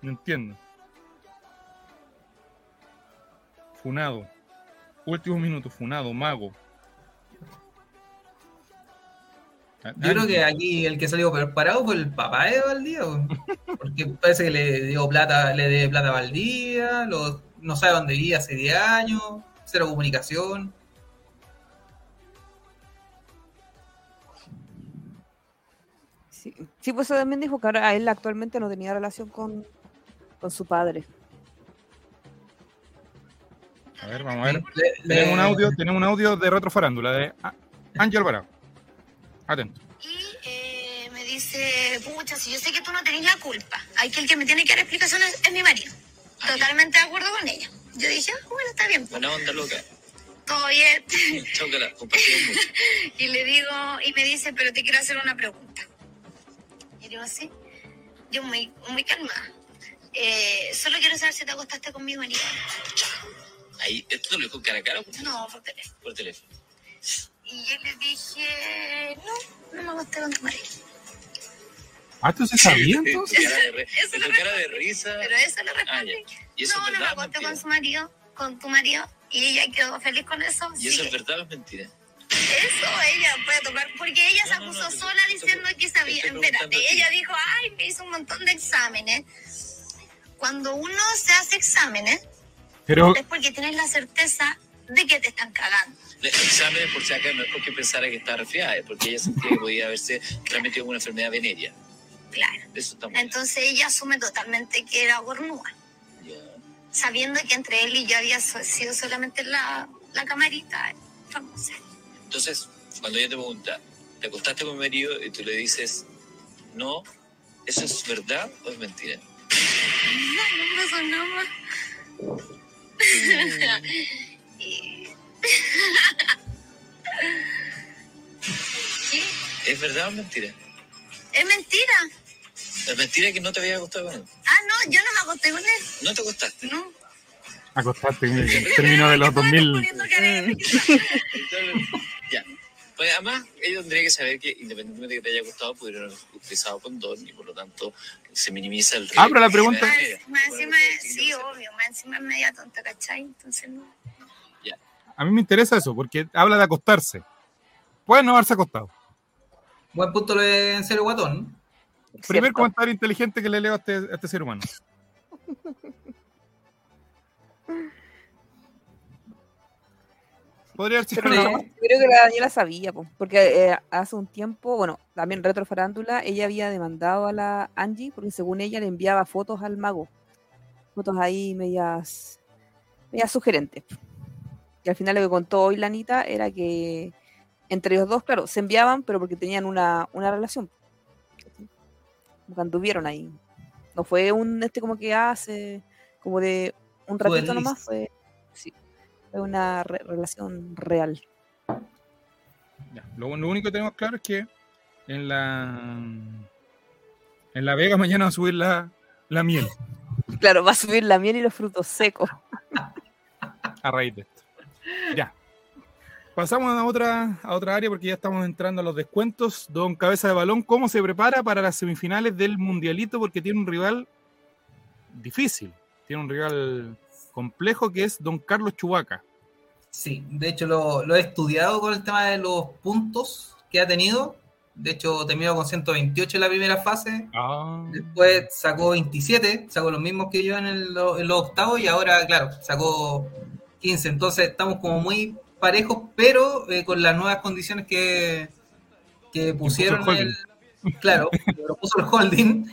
No entiendo. Funado. Último minuto, Funado, Mago. Yo creo que aquí el que salió peor parado fue el papá de Valdía, porque parece que le dio plata, le dio plata a Valdía, lo- no sabe dónde vivía hace 10 años, cero comunicación. Sí, sí, pues eso también dijo que ahora él actualmente no tenía relación con, con su padre. A ver, vamos a ver. Le- le- Tenemos un audio, tenemos un audio de Retro Farándula de Ángel Alvarado. Atento. Y eh, me dice, pucha, si yo sé que tú no tenés la culpa, hay que el que me tiene que dar explicaciones es mi marido. Totalmente de acuerdo con ella. Yo dije, ah, bueno, está bien, Buena onda, loca. todo bien. Chócala, compartimos. <laughs> Y le digo, y me dice, pero te quiero hacer una pregunta. Y digo, sí. Yo muy, muy calmada. Eh, solo quiero saber si te acostaste con mi marido. Ahí, ¿esto lo dijo cara a cara No, por teléfono. por teléfono? Y yo le dije, no, no me acosté con tu marido. Ah, ¿esto se sabía entonces? <laughs> cara de, re- Eso lo cara de risa. Pero eso le Ah, respondí. ya. ¿Y eso no, no me acosté con su marido, con tu marido, y ella quedó feliz con eso. ¿Y eso sí. es verdad o es mentira? Eso ella puede tomar, porque ella se No, no, acusó no, sola diciendo que sabía. Espérate, ella dijo, ay, me hizo un montón de exámenes. Cuando uno se hace exámenes, Pero, es porque tienes la certeza de que te están cagando. Examen, por si acá, no es porque pensara que estaba resfriada, es porque ella sentía que podía haberse transmitido una enfermedad venérea. Claro. Eso está. Entonces ella asume totalmente que era gornúa, Ya. sabiendo que entre él y yo había sido solamente la, la camarita famosa. Entonces, cuando ella te pregunta, ¿te acostaste con mi marido? Y tú le dices, no, ¿eso es verdad o es mentira? <laughs> No, no pasó nada más. Y- ¿Qué? <laughs> ¿Es verdad o es mentira? Es mentira. Es mentira que no te había acostado con él. Ah, no, yo no me acosté con él. No te acostaste. No. acostaste en el término de los ¿Cómo me estás 2000. poniendo cara de risa? Entonces, <laughs> ya. Pues además, ella tendría que saber que independientemente de que te haya costado, pudieron haber utilizado condón y por lo tanto se minimiza el riesgo. Ah, pero la pregunta- Más, más encima, sí, obvio, más encima es media tonta, ¿cachai? Entonces no. A mí me interesa eso, porque habla de acostarse. Puede no haberse acostado. Buen punto lo de en serio guatón. Primer comentario inteligente que le leo a este, a este ser humano. Podría haber sido Pero una- no, yo creo que la Daniela sabía, po, porque eh, hace un tiempo, bueno, también Retro Farándula, ella había demandado a la Angie porque según ella le enviaba fotos al mago. Fotos ahí medias, medias sugerentes. Y al final lo que contó hoy la Anita era que entre ellos dos, claro, se enviaban, pero porque tenían una, una relación. Como que anduvieron ahí. No fue un este como que hace, como de un ratito nomás, fue, sí, fue una re- relación real. Ya, Lo, lo único que tenemos claro es que en la en la Vega mañana va a subir la, la miel Claro, va a subir la miel y los frutos secos. a raíz de esto. Ya. Pasamos a otra, a otra área porque ya estamos entrando a los descuentos. Don Cabeza de Balón, ¿cómo se prepara para las semifinales del Mundialito? Porque tiene un rival difícil, tiene un rival complejo que es Don Carlos Chubaca. Sí, de hecho lo, lo he estudiado con el tema de los puntos que ha tenido. De hecho, terminó con 128 en la primera fase. Ah, Después sacó 27, sacó los mismos que yo en, el- en los octavos y ahora, claro, sacó 15. Entonces estamos como muy parejos, pero eh, con las nuevas condiciones que, que pusieron el el, <laughs> claro, que propuso el holding,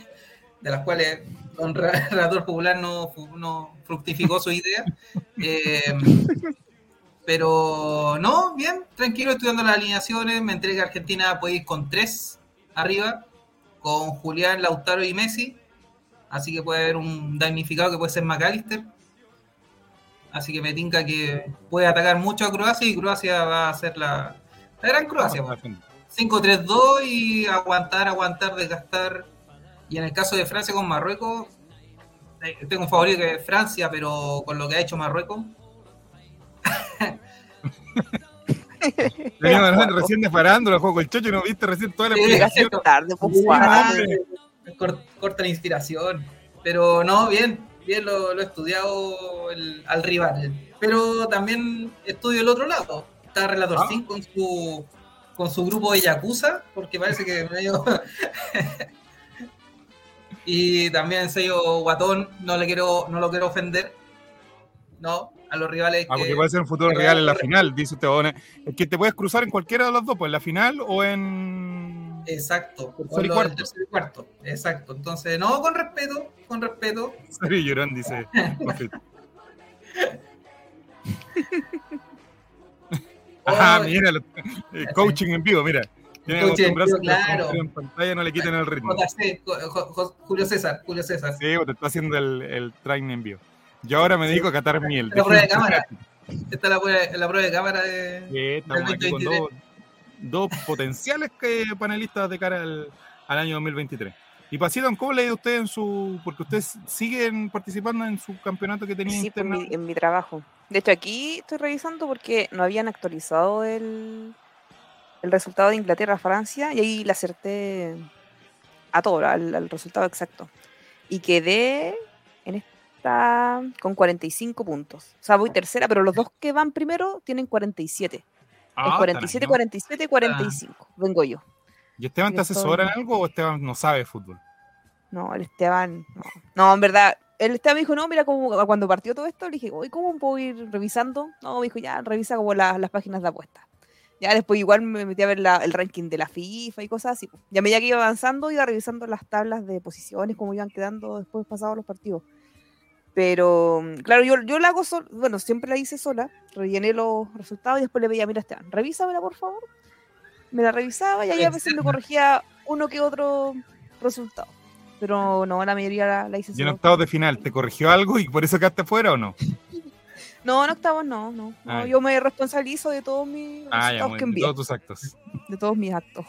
de las cuales Don Ra- <laughs> Relator Popular no, fructificó su idea. Eh, pero no, bien, tranquilo, estudiando las alineaciones. Me que Argentina puede ir con tres arriba, con Julián, Lautaro y Messi. Así que puede haber un damnificado que puede ser McAllister. Así que me tinca que puede atacar mucho a Croacia y Croacia va a ser la, la gran Croacia. po. 5-3-2 y aguantar, aguantar, desgastar. Y en el caso de Francia con Marruecos, eh, tengo un favorito que es Francia, pero con lo que ha hecho Marruecos, recién de farándula, juego con el chocho y no viste recién toda la. Llegaste tarde, pues, corta la inspiración. Pero no, bien, bien lo, lo he estudiado el- al rival. Pero también estudio el otro lado. Está Relator Ah. 5 con su, con su grupo de Yakuza, porque parece que medio. <laughs> y también sello guatón, no le quiero, no lo quiero ofender. No, a los rivales Ah, que. porque puede ser un futuro real en la final, dice usted. Bueno, Es que te puedes cruzar en cualquiera de los dos, pues en la final o en. Exacto, Tercer y cuarto. tercer y cuarto. Exacto. Entonces, no, con respeto, con respeto. Serio llorón, dice. <laughs> Ah, Oh, mira, lo- eh, coaching en vivo, mira. Tiene Coaching en vivo, claro. en pantalla no le quiten el ritmo. JC, Julio César, Julio César. Sí, te está haciendo el, el train en vivo. Yo ahora me dedico a catar miel. La prueba de cámara. Esta es la prueba, la prueba de cámara de. Sí, estamos aquí con dos, dos potenciales que, panelistas de cara al, al año 2023. Y Pasito, ¿cómo le ha ido usted en su. Porque ustedes siguen participando en su campeonato que tenía Sí, pues, en mi, en mi trabajo. De hecho, aquí estoy revisando porque no habían actualizado el, el resultado de Inglaterra-Francia y ahí le acerté a todo, al, al resultado exacto. Y quedé en esta con 45 puntos. O sea, voy tercera, pero los dos que van primero tienen 47. Ah, es 47, caray, ¿no? 47, 45. Vengo yo. ¿Y Esteban te asesora en algo o Esteban no sabe de fútbol? No, el Esteban, no. No, en verdad, el Esteban me dijo, no, mira, como cuando partió todo esto, le dije, oye, ¿cómo puedo ir revisando? No, me dijo, ya, revisa como la- las páginas de apuestas. Ya después igual me metí a ver la- el ranking de la FIFA y cosas así. Ya a medida que iba avanzando, iba revisando las tablas de posiciones, cómo iban quedando después pasados los partidos. Pero, mm, claro, yo, yo la hago sola, bueno, siempre la hice sola, rellené los resultados y después le veía, mira, Esteban, revísamela, por favor. Me la revisaba y ahí a veces me corregía uno que otro resultado. Pero no, la mayoría la, la hice Y en sola. octavos de final, ¿te corrigió algo y por eso quedaste fuera o no? <laughs> No, en octavos no, no. no, yo me responsabilizo de todos mis Ah, ya, que envío, todos tus actos. de todos mis actos.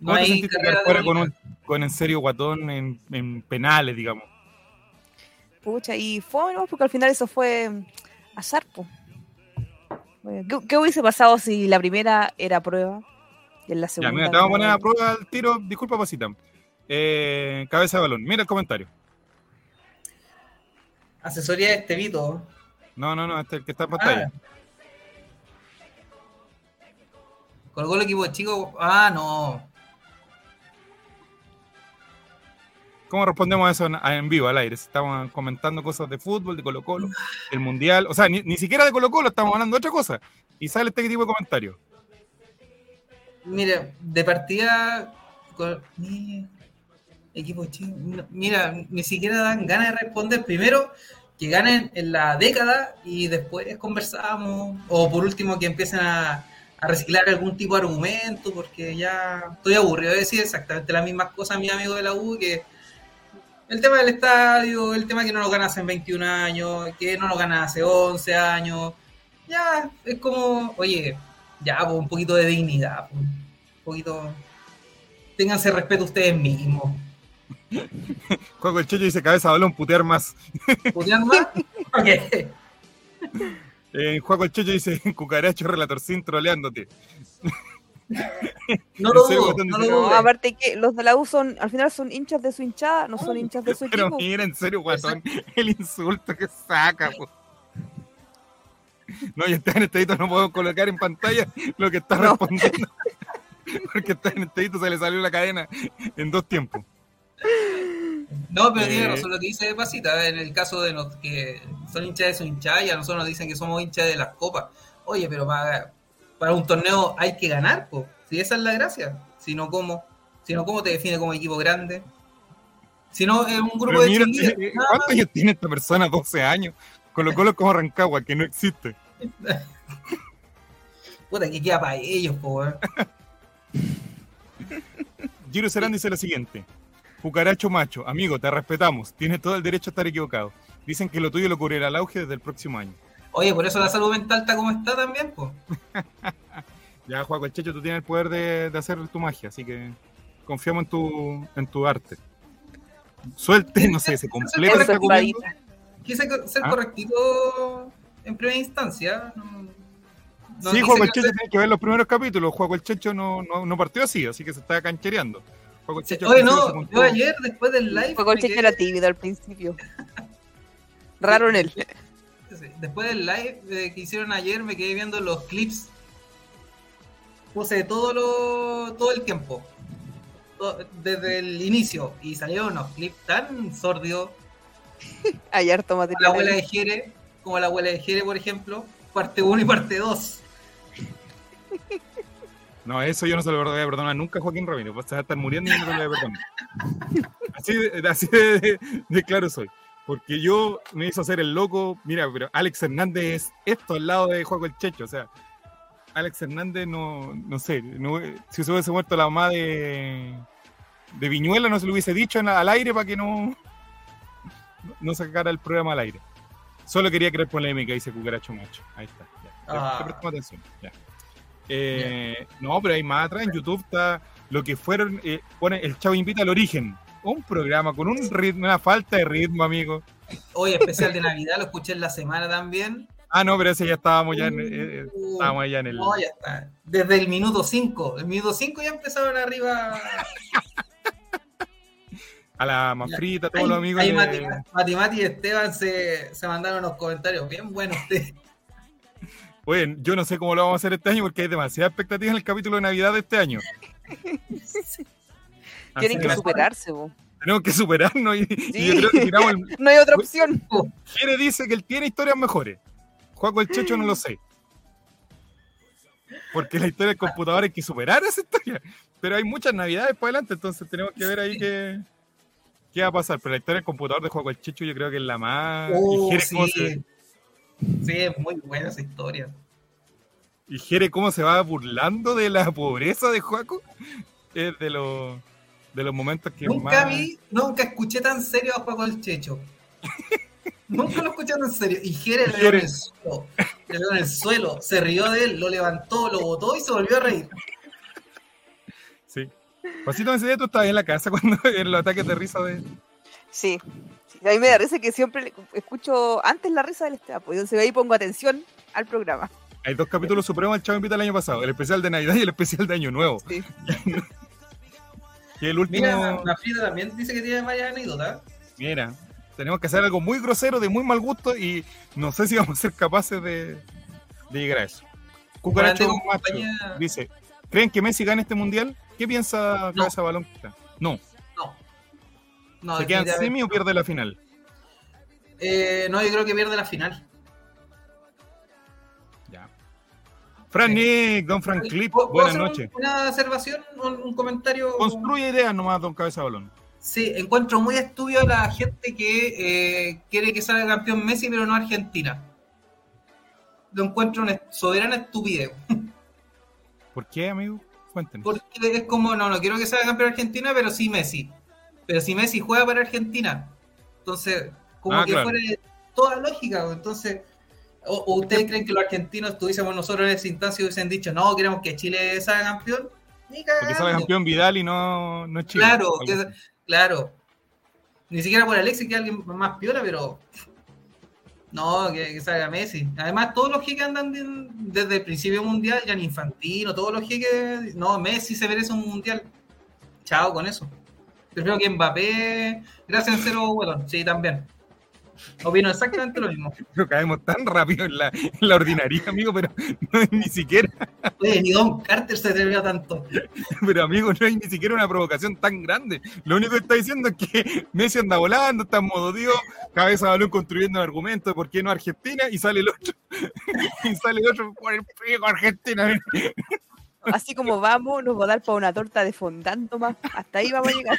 No ¿Cómo te hay sentiste de fuera con, un, con en serio guatón en, en penales, digamos? Pucha, y fue ¿no? porque al final eso fue mm, azar, po. Bueno, ¿Qué, qué hubiese pasado si la primera era prueba y en la Ya, segunda? mira, te vamos a poner a prueba el tiro. Disculpa, Pasita. Eh, cabeza de balón. Mira el comentario. Asesoría de Estevito. No, no, no, este es el que está en pantalla. Colgó el equipo de chicos. Ah, no. ¿Cómo respondemos a eso en, vivo, al aire? Estamos comentando cosas de fútbol, de Colo Colo, del Mundial. O sea, ni, ni siquiera de Colo Colo, estamos hablando de otra cosa. Y sale este tipo de comentario. Mire, de partida. mi- Equipo chico. Mira, ni siquiera dan ganas de responder. Primero, que ganen en la década y después conversamos. O por último, que empiecen a, a reciclar algún tipo de argumento, porque ya estoy aburrido de decir exactamente las mismas cosas a mi amigo de la U. Que el tema del estadio, el tema que no lo ganas en 21 años, que no lo ganas hace 11 años. Ya, es como, oye, ya, pues, un poquito de dignidad, pues, un poquito. Ténganse respeto ustedes mismos. <laughs> Juego el Checho dice cabeza balón, putear más. ¿Putean más? Ok. <laughs> Eh, Juaco el Checho dice, <laughs> cucaracho relatorcín troleándote. No <laughs> lo dudo, no lo dudo. aparte que los de la U son, al final son hinchas de su hinchada, no son hinchas de su Pero equipo. mira, en serio, guatón, el insulto que saca. po. No, y está en estadito, no puedo colocar en pantalla lo que está No. respondiendo. <laughs> Porque está en estadito, se le salió la cadena en dos tiempos. No, pero Eh. tiene razón lo que dice Pasita. En el caso de los que son hinchas de su hinchada, y a nosotros nos dicen que somos hinchas de las copas. Oye, pero para, para un torneo hay que ganar, pues. Si esa es la gracia. Si no, ¿cómo? Si no, ¿cómo te define como equipo grande? Si no, es un grupo Pero de mira, eh, ¿cuántos años tiene esta persona? 12 años. Colocó como Rancagua, que no existe. <laughs> Puta, que queda para ellos, po. Giro Serán dice lo siguiente. Cucaracho macho, amigo, te respetamos. Tienes todo el derecho a estar equivocado. Dicen que lo tuyo lo cubrirá el auge desde el próximo año. Oye, por eso la salud mental está como está también, pues. <laughs> Ya, Juaco el Checho, tú tienes el poder de, de hacer tu magia, así que confiamos en tu, en tu arte. Suelte, no sé, se completa esta. Quise ser Ah. correctito en primera instancia. No, no sí, Juaco el Checho tiene que ver los primeros capítulos. Juaco el Checho no, no, no partió así, así que se está canchereando. Juaco el Checho Oye, no, yo ayer, después del live. Fue con era tímido al principio. <laughs> Raro en él. Sí, Después del live eh, que hicieron ayer, me quedé viendo los clips. Puse todo lo, todo el tiempo. Desde el inicio. Y salieron unos clips tan sordios. <laughs> Harto Como la abuela de Jere. Como la abuela de Jere, por ejemplo. Parte 1 y parte 2. <laughs> No, eso yo no se lo voy a perdonar nunca a Joaquín Ramírez. pues, Se va a estar muriendo y no se lo voy a perdonar. <laughs> Así, de, así de, de- de claro soy. Porque yo me hizo hacer el loco. Mira, pero Alex Hernández es esto al lado de Juaco el Checho. O sea, Alex Hernández no, no sé. no- si se hubiese muerto la mamá de, de Viñuela, no se lo hubiese dicho en- al aire para que no, no sacara el programa al aire. Solo quería creer polémica, dice Cucaracho Macho. Ahí está. Ya, Ah. atención. Ya. Eh, No, pero hay más atrás. En YouTube está lo que fueron. eh, pone El Chavo Invita al Origen. Un programa con un ritmo, una falta de ritmo, amigo. Hoy especial de Navidad, lo escuché en la semana también. Ah, no, pero ese ya estábamos ya en, eh, eh, Uh, estábamos allá en el. No, ya está. Desde el minuto 5. El minuto 5 ya empezaron arriba. <laughs> A la Manfrita, todos Ahí- los amigos. ahí de- Mati, Mati, Mati y Esteban se, se mandaron unos comentarios bien buenos. ustedes. <laughs> Oye, yo no sé cómo lo vamos a hacer este año porque hay demasiada expectativa en el capítulo de Navidad de este año. <laughs> Tienen que superarse, bo. tenemos que superarnos y, y Sí. yo creo que tiramos el. <laughs> No hay otra opción. Jere dice que él tiene historias mejores. Juaco el Checho no lo sé. Porque la historia del computador hay que superar esa historia. Pero hay muchas navidades para adelante, entonces tenemos que ver ahí qué, qué va a pasar. Pero la historia del computador de Juaco el Checho yo creo que es la más... Oh, y, Jere cómo sí. se, Sí, es muy buena esa historia. y Jere cómo se va burlando de la pobreza de Juaco. Es de los, de los momentos que Nunca más... vi, nunca escuché tan serio a Juaco el Checho. <laughs> nunca lo escuché tan serio. Y Jere le dio en el suelo. Le dio en el suelo. Se rió de él, lo levantó, lo botó y se volvió a reír. Sí. Pasito, ese día tú estabas en la casa <laughs> cuando en los ataques de risa de... Sí. Sí, A mí me da risa que siempre escucho antes la risa del Esteban, pues entonces ahí pongo atención al programa. Hay dos capítulos supremos del Chavo Invita el año pasado, el especial de Navidad y el especial de Año Nuevo. Sí. <laughs> Que el último... Mira, la Frida también dice que tiene varias anécdotas. Mira, tenemos que hacer algo muy grosero, de muy mal gusto, y no sé si vamos a ser capaces de, de llegar a eso. Cucaracho Macho dice: ¿Creen que Messi gane este mundial? ¿Qué piensa No. Cabeza Balón? No. No. No, ¿Se queda en semi o pierde la final? Eh, no, yo creo que pierde la final. Fran Nick, Don Frank Clip, ¿Puedo- puedo buenas noches. Una observación, un, un comentario. Construye ideas nomás, Don Cabeza Balón. Sí, encuentro muy estúpido a la gente que eh, quiere que salga campeón Messi, pero no Argentina. Lo encuentro una soberana estupidez. <laughs> ¿Por qué, amigo? Cuéntenos. Porque es como, no, no quiero que salga campeón Argentina, pero sí Messi. Pero si Messi juega para Argentina, entonces, como Ah, que claro. fuera toda lógica, entonces, o, o ustedes creen que los argentinos estuviésemos nosotros en esa instancia hubiesen dicho, no, queremos que Chile salga campeón? Ni Porque campeón Vidal y no, no Chile. Claro, que- claro. Ni siquiera por Alexis, que alguien más piola, pero No, que, que salga Messi. Además, todos los jeques andan de- desde el principio mundial, ya Infantino, todos los jeques. No, Messi se merece un mundial. Chao con eso. Prefiero que Mbappé. Gracias, cero, bueno, sí, también. Opino exactamente lo mismo. <laughs> Pero caemos tan rápido en la, en la ordinaria, amigo, pero no es ni siquiera, Oye, ni Don Carter se atrevió tanto. pero amigo, no hay ni siquiera una provocación tan grande. Lo único que está diciendo es que Messi anda volando, está en modo Dios, cabeza de balón construyendo un argumento de por qué no Argentina, y sale el otro, <laughs> y sale el otro por el friego Argentina. Así como vamos, nos va a dar para una torta de fondant más. Hasta ahí vamos a llegar.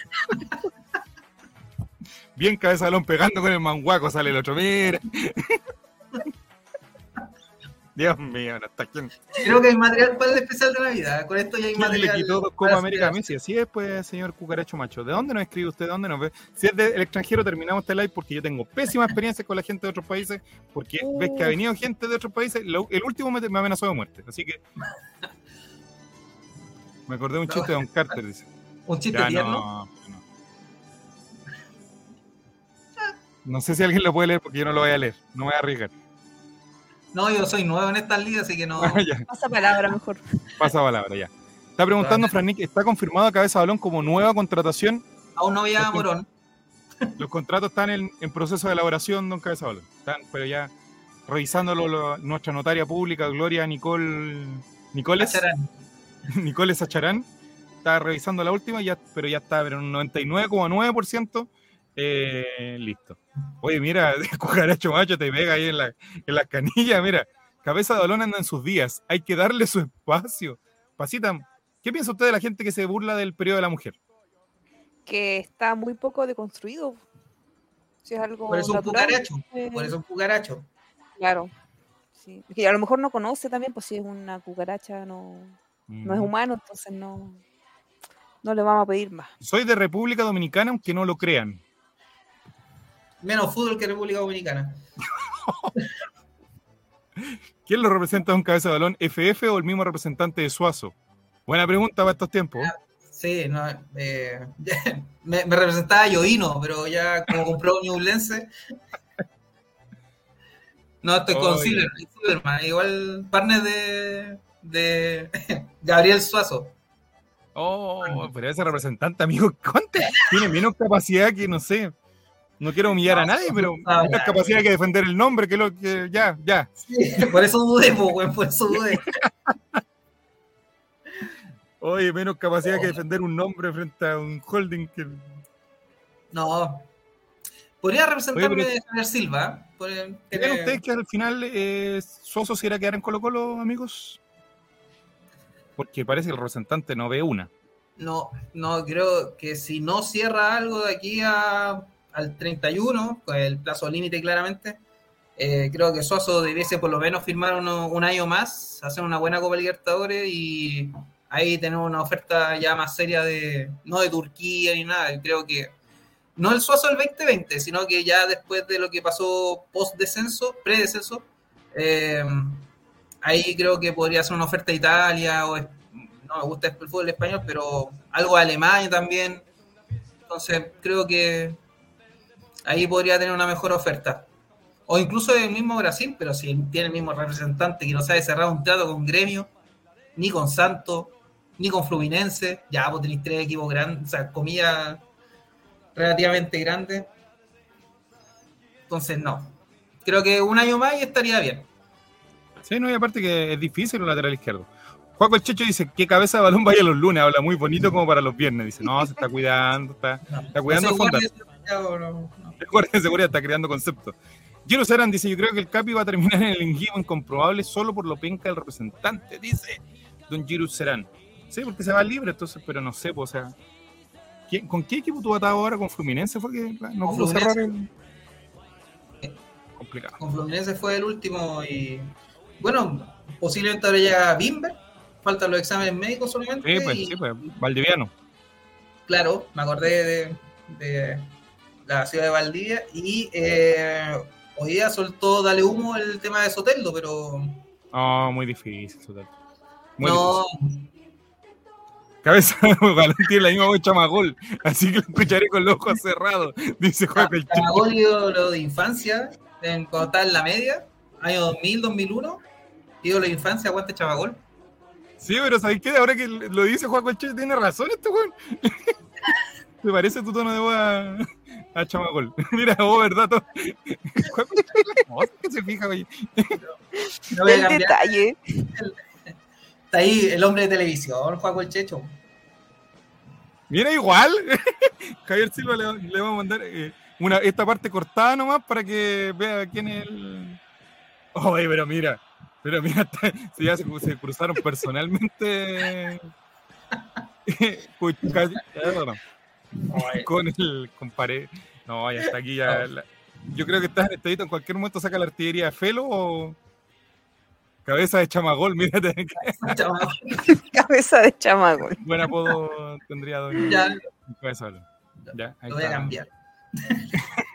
Bien cabeza de balón pegando con el manguaco, sale el otro, mira. <laughs> Dios mío, no está quien. Creo que hay material para el especial de Navidad. Con esto ya hay ¿Quién le material. quitó Copa América a. Messi? Así es, pues, señor Cucaracho Macho. ¿De dónde nos escribe usted? ¿De dónde nos ve? Si es del extranjero, terminamos este live porque yo tengo pésima experiencia con la gente de otros países, porque ves que ha venido gente de otros países, lo- el último me, me amenazó de muerte. Así que. <laughs> Me acordé de un chiste de Don Carter, dice. Un chiste Ya, tierno. no, no. Sé si alguien lo puede leer porque yo no lo voy a leer. No me voy a arriesgar. No, yo soy nuevo en estas ligas, así que no. <laughs> ya, Pasa palabra mejor. pasa palabra, ya. Está preguntando, Fran Nick, ¿está confirmado a Cabeza Balón como nueva contratación Aún no había Morón. <laughs> Los contratos están en, en proceso de elaboración, don Cabeza Balón. Están, pero ya revisándolo lo- nuestra notaria pública, Gloria Nicole Nicoles, Acharán. <laughs> Nicoles Acharán, está revisando la última, ya, pero ya está pero un 99,9% eh, listo. Oye, mira, <laughs> cucaracho macho te pega ahí en, la, en las canillas, mira. Cabeza de balón anda en sus días, hay que darle su espacio. Pasita, ¿qué piensa usted de la gente que se burla del periodo de la mujer? Que está muy poco deconstruido. Si es algo Por eso un natural, cucaracho. eh, Por eso un cucaracho. Claro. Sí. Que a lo mejor no conoce también, pues si es una cucaracha, no, no es humano, entonces no, no le vamos a pedir más. Soy de República Dominicana, aunque no lo crean. Menos fútbol que República Dominicana. <laughs> ¿Quién lo representa un cabeza de balón? ¿FF o el mismo representante de Suazo? Buena pregunta para estos tiempos. Sí, no, eh, <laughs> me, me representaba Yoino, pero ya como compró <laughs> Newlense. No, estoy con. Silver, Silverman, igual partner de, de Gabriel Suazo. Oh, pero ese representante, amigo, ¿cuánto? Tiene menos capacidad que, no sé, no quiero humillar a nadie, pero menos ya. capacidad que defender el nombre, que lo que ya, ya. <laughs> Por eso dudé, weón, por eso dudé. <laughs> Oye, menos capacidad que defender un nombre frente a un holding que... No. Podría representarme Oye, Javier Silva. por- ¿Creen ustedes que al final eh, Suazo se irá a quedar en Colo Colo, amigos? Porque parece que el representante no ve una. No, no, creo que si no cierra algo de aquí a, al 31, con el plazo límite claramente, eh, creo que Suazo debiese por lo menos firmar uno- un año más, hacer una buena Copa Libertadores y ahí tenemos una oferta ya más seria de, no de Turquía ni nada, creo que no el Suazo del 2020, sino que ya después de lo que pasó post descenso, pre-descenso, eh, ahí creo que podría ser una oferta a Italia o no me gusta el fútbol español, pero algo de Alemania también. Entonces creo que ahí podría tener una mejor oferta. O incluso el mismo Brasil, pero si tiene el mismo representante que no sabe cerrar un trato con Gremio, ni con Santos, ni con Fluminense, ya vos tenéis tres equipos grandes, o sea, comillas relativamente grandes. Entonces no. Creo que un año más y estaría bien. Sí, no, y aparte que es difícil el lateral izquierdo. Juaco el Checho dice que cabeza de balón vaya los lunes, habla muy bonito como para los viernes. Dice, no, se está cuidando, está, está cuidando no. El guardia de seguridad está creando conceptos. Giro Saran dice, yo creo que el Capi va a terminar en el equipo incomprobable solo por lo penca del representante, dice Don Giro Serán. Sí, porque se va libre, entonces, pero no sé, pues, o sea... ¿quién- ¿Con qué equipo tú atado ahora? ¿Con Fluminense fue que no pudo cerrar el... Complicado. con Fluminense fue el último y bueno, posiblemente ahora llega Bimber, faltan los exámenes médicos solamente. Sí, pues, y, sí, pues, Valdiviano. Claro, me acordé de, de la ciudad de Valdivia y eh, hoy día soltó Dale Humo el tema de Soteldo, pero No, muy difícil, total. Muy no, difícil. Cabeza tiene la misma voz chamagol, así que lo escucharé con los ojos cerrados, dice Juaco el Checho. Tamagolio, lo de infancia, en, cuando estaba en la media, año 2000, 2001, ídolo de infancia, aguante Chavagol. Sí, pero ¿sabes qué? Ahora que lo dice Juan Colche, tiene razón este weón. Me <laughs> parece tu tono de voz a, a Chamagol. <laughs> Mira, vos, ¿verdad? Todo- Juan Colche, ¿cómo es que se fija, güey? No El detalle. Está ahí el hombre de televisión, Juaco el Checho. Mira, igual. <laughs> Javier Silva le, le va a mandar eh, una, esta parte cortada nomás para que vea quién es el. Oye, pero mira, pero mira, <laughs> está- si ya se, se cruzaron personalmente. Pucha, ya, no, <laughs> con el con pared. No, ya está aquí ya. la- yo creo que está en estadito en cualquier momento saca la artillería de Felo o cabeza de chamagol, <laughs> mírate. <laughs> Cabeza de chamaco. buen apodo tendría Don Ya, Cabeza de. Ya, lo voy a cambiar.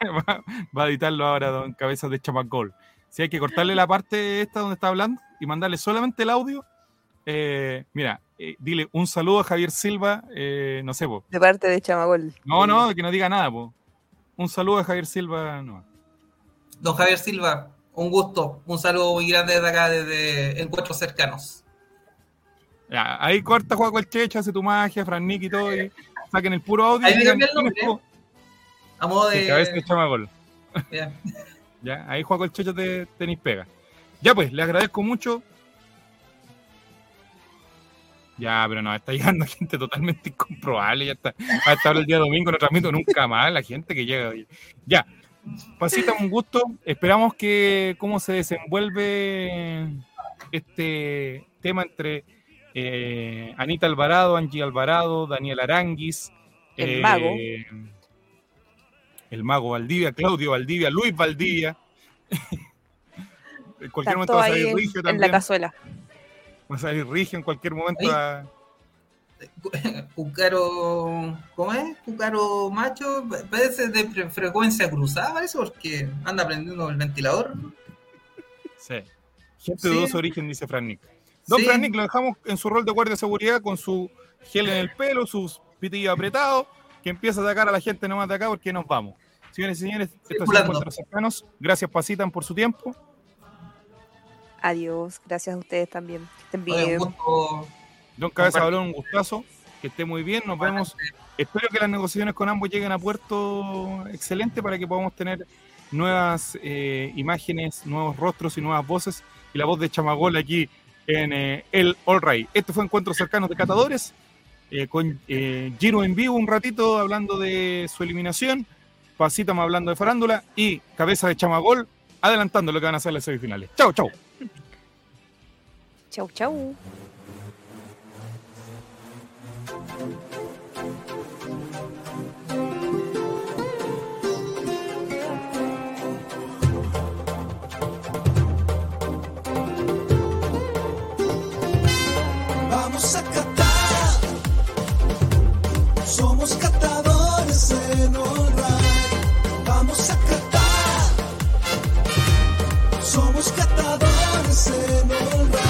va, va a editarlo ahora, don Cabezas de Chamacol. Si hay que cortarle la parte esta donde está hablando y mandarle solamente el audio, eh, mira, eh, dile un saludo a Javier Silva, eh, no sé, po. De parte de chamagol. No, no, que no diga nada, po. Un saludo a Javier Silva, no. Don Javier Silva, un gusto. Un saludo muy grande desde acá, desde Encuentros Cercanos. Ya, ahí corta Juaco el Checho, hace tu magia, Fran Nick y todo, y saquen el puro audio. Ahí me cambié el nombre, estuvo. A modo Sí, Cabeza de de. Chamacol. Ya. <laughs> Ya, ahí Juaco el Checho te tenéis pega. Ya pues, le agradezco mucho. Ya, pero no, está <laughs> llegando gente totalmente incomprobable. Ya está. Hasta ahora el día domingo no transmito nunca más la gente que llega. oye. Ya. Pasita, un gusto. Esperamos que cómo se desenvuelve este tema entre eh, Anita Alvarado, Angie Alvarado, Daniel Aranguis, El mago. el mago Valdivia, Claudio Valdivia, Luis Valdivia. <laughs> en cualquier momento va a salir en, Rigio en la cazuela. Va a salir Rigio en cualquier momento. A- <laughs> Cucaro. ¿Cómo es? Cucaro macho. Parece de fre- frecuencia cruzada, parece, porque anda prendiendo el ventilador. Sí. Gente de dudoso origen, dice Fran Nick. Don Sí. Fran Nick lo dejamos en su rol de guardia de seguridad con su gel en el pelo, sus pitillos apretados, que empieza a atacar a la gente nomás de acá porque nos vamos. Señores y señores, estos son Circulando. encuentros cercanos. Gracias, Pasitan, por su tiempo. Adiós. Gracias a ustedes también. Que estén bien. gusto. Don Cabeza. Balón, un gustazo. Que esté muy bien. Nos vemos. Espero que las negociaciones con ambos lleguen a puerto excelente para que podamos tener nuevas eh, imágenes, nuevos rostros y nuevas voces. Y la voz de Chamagol aquí en eh, el All Right. Este fue Encuentros Cercanos de Catadores. eh, con eh, Giro en vivo un ratito hablando de su eliminación. Pasítama hablando de farándula. Y Cabeza de Chamagol adelantando lo que van a ser las semifinales. Chau, chau. Chau, chau. Vamos a catar, somos catadores en honra. Vamos a catar, somos catadores en honra.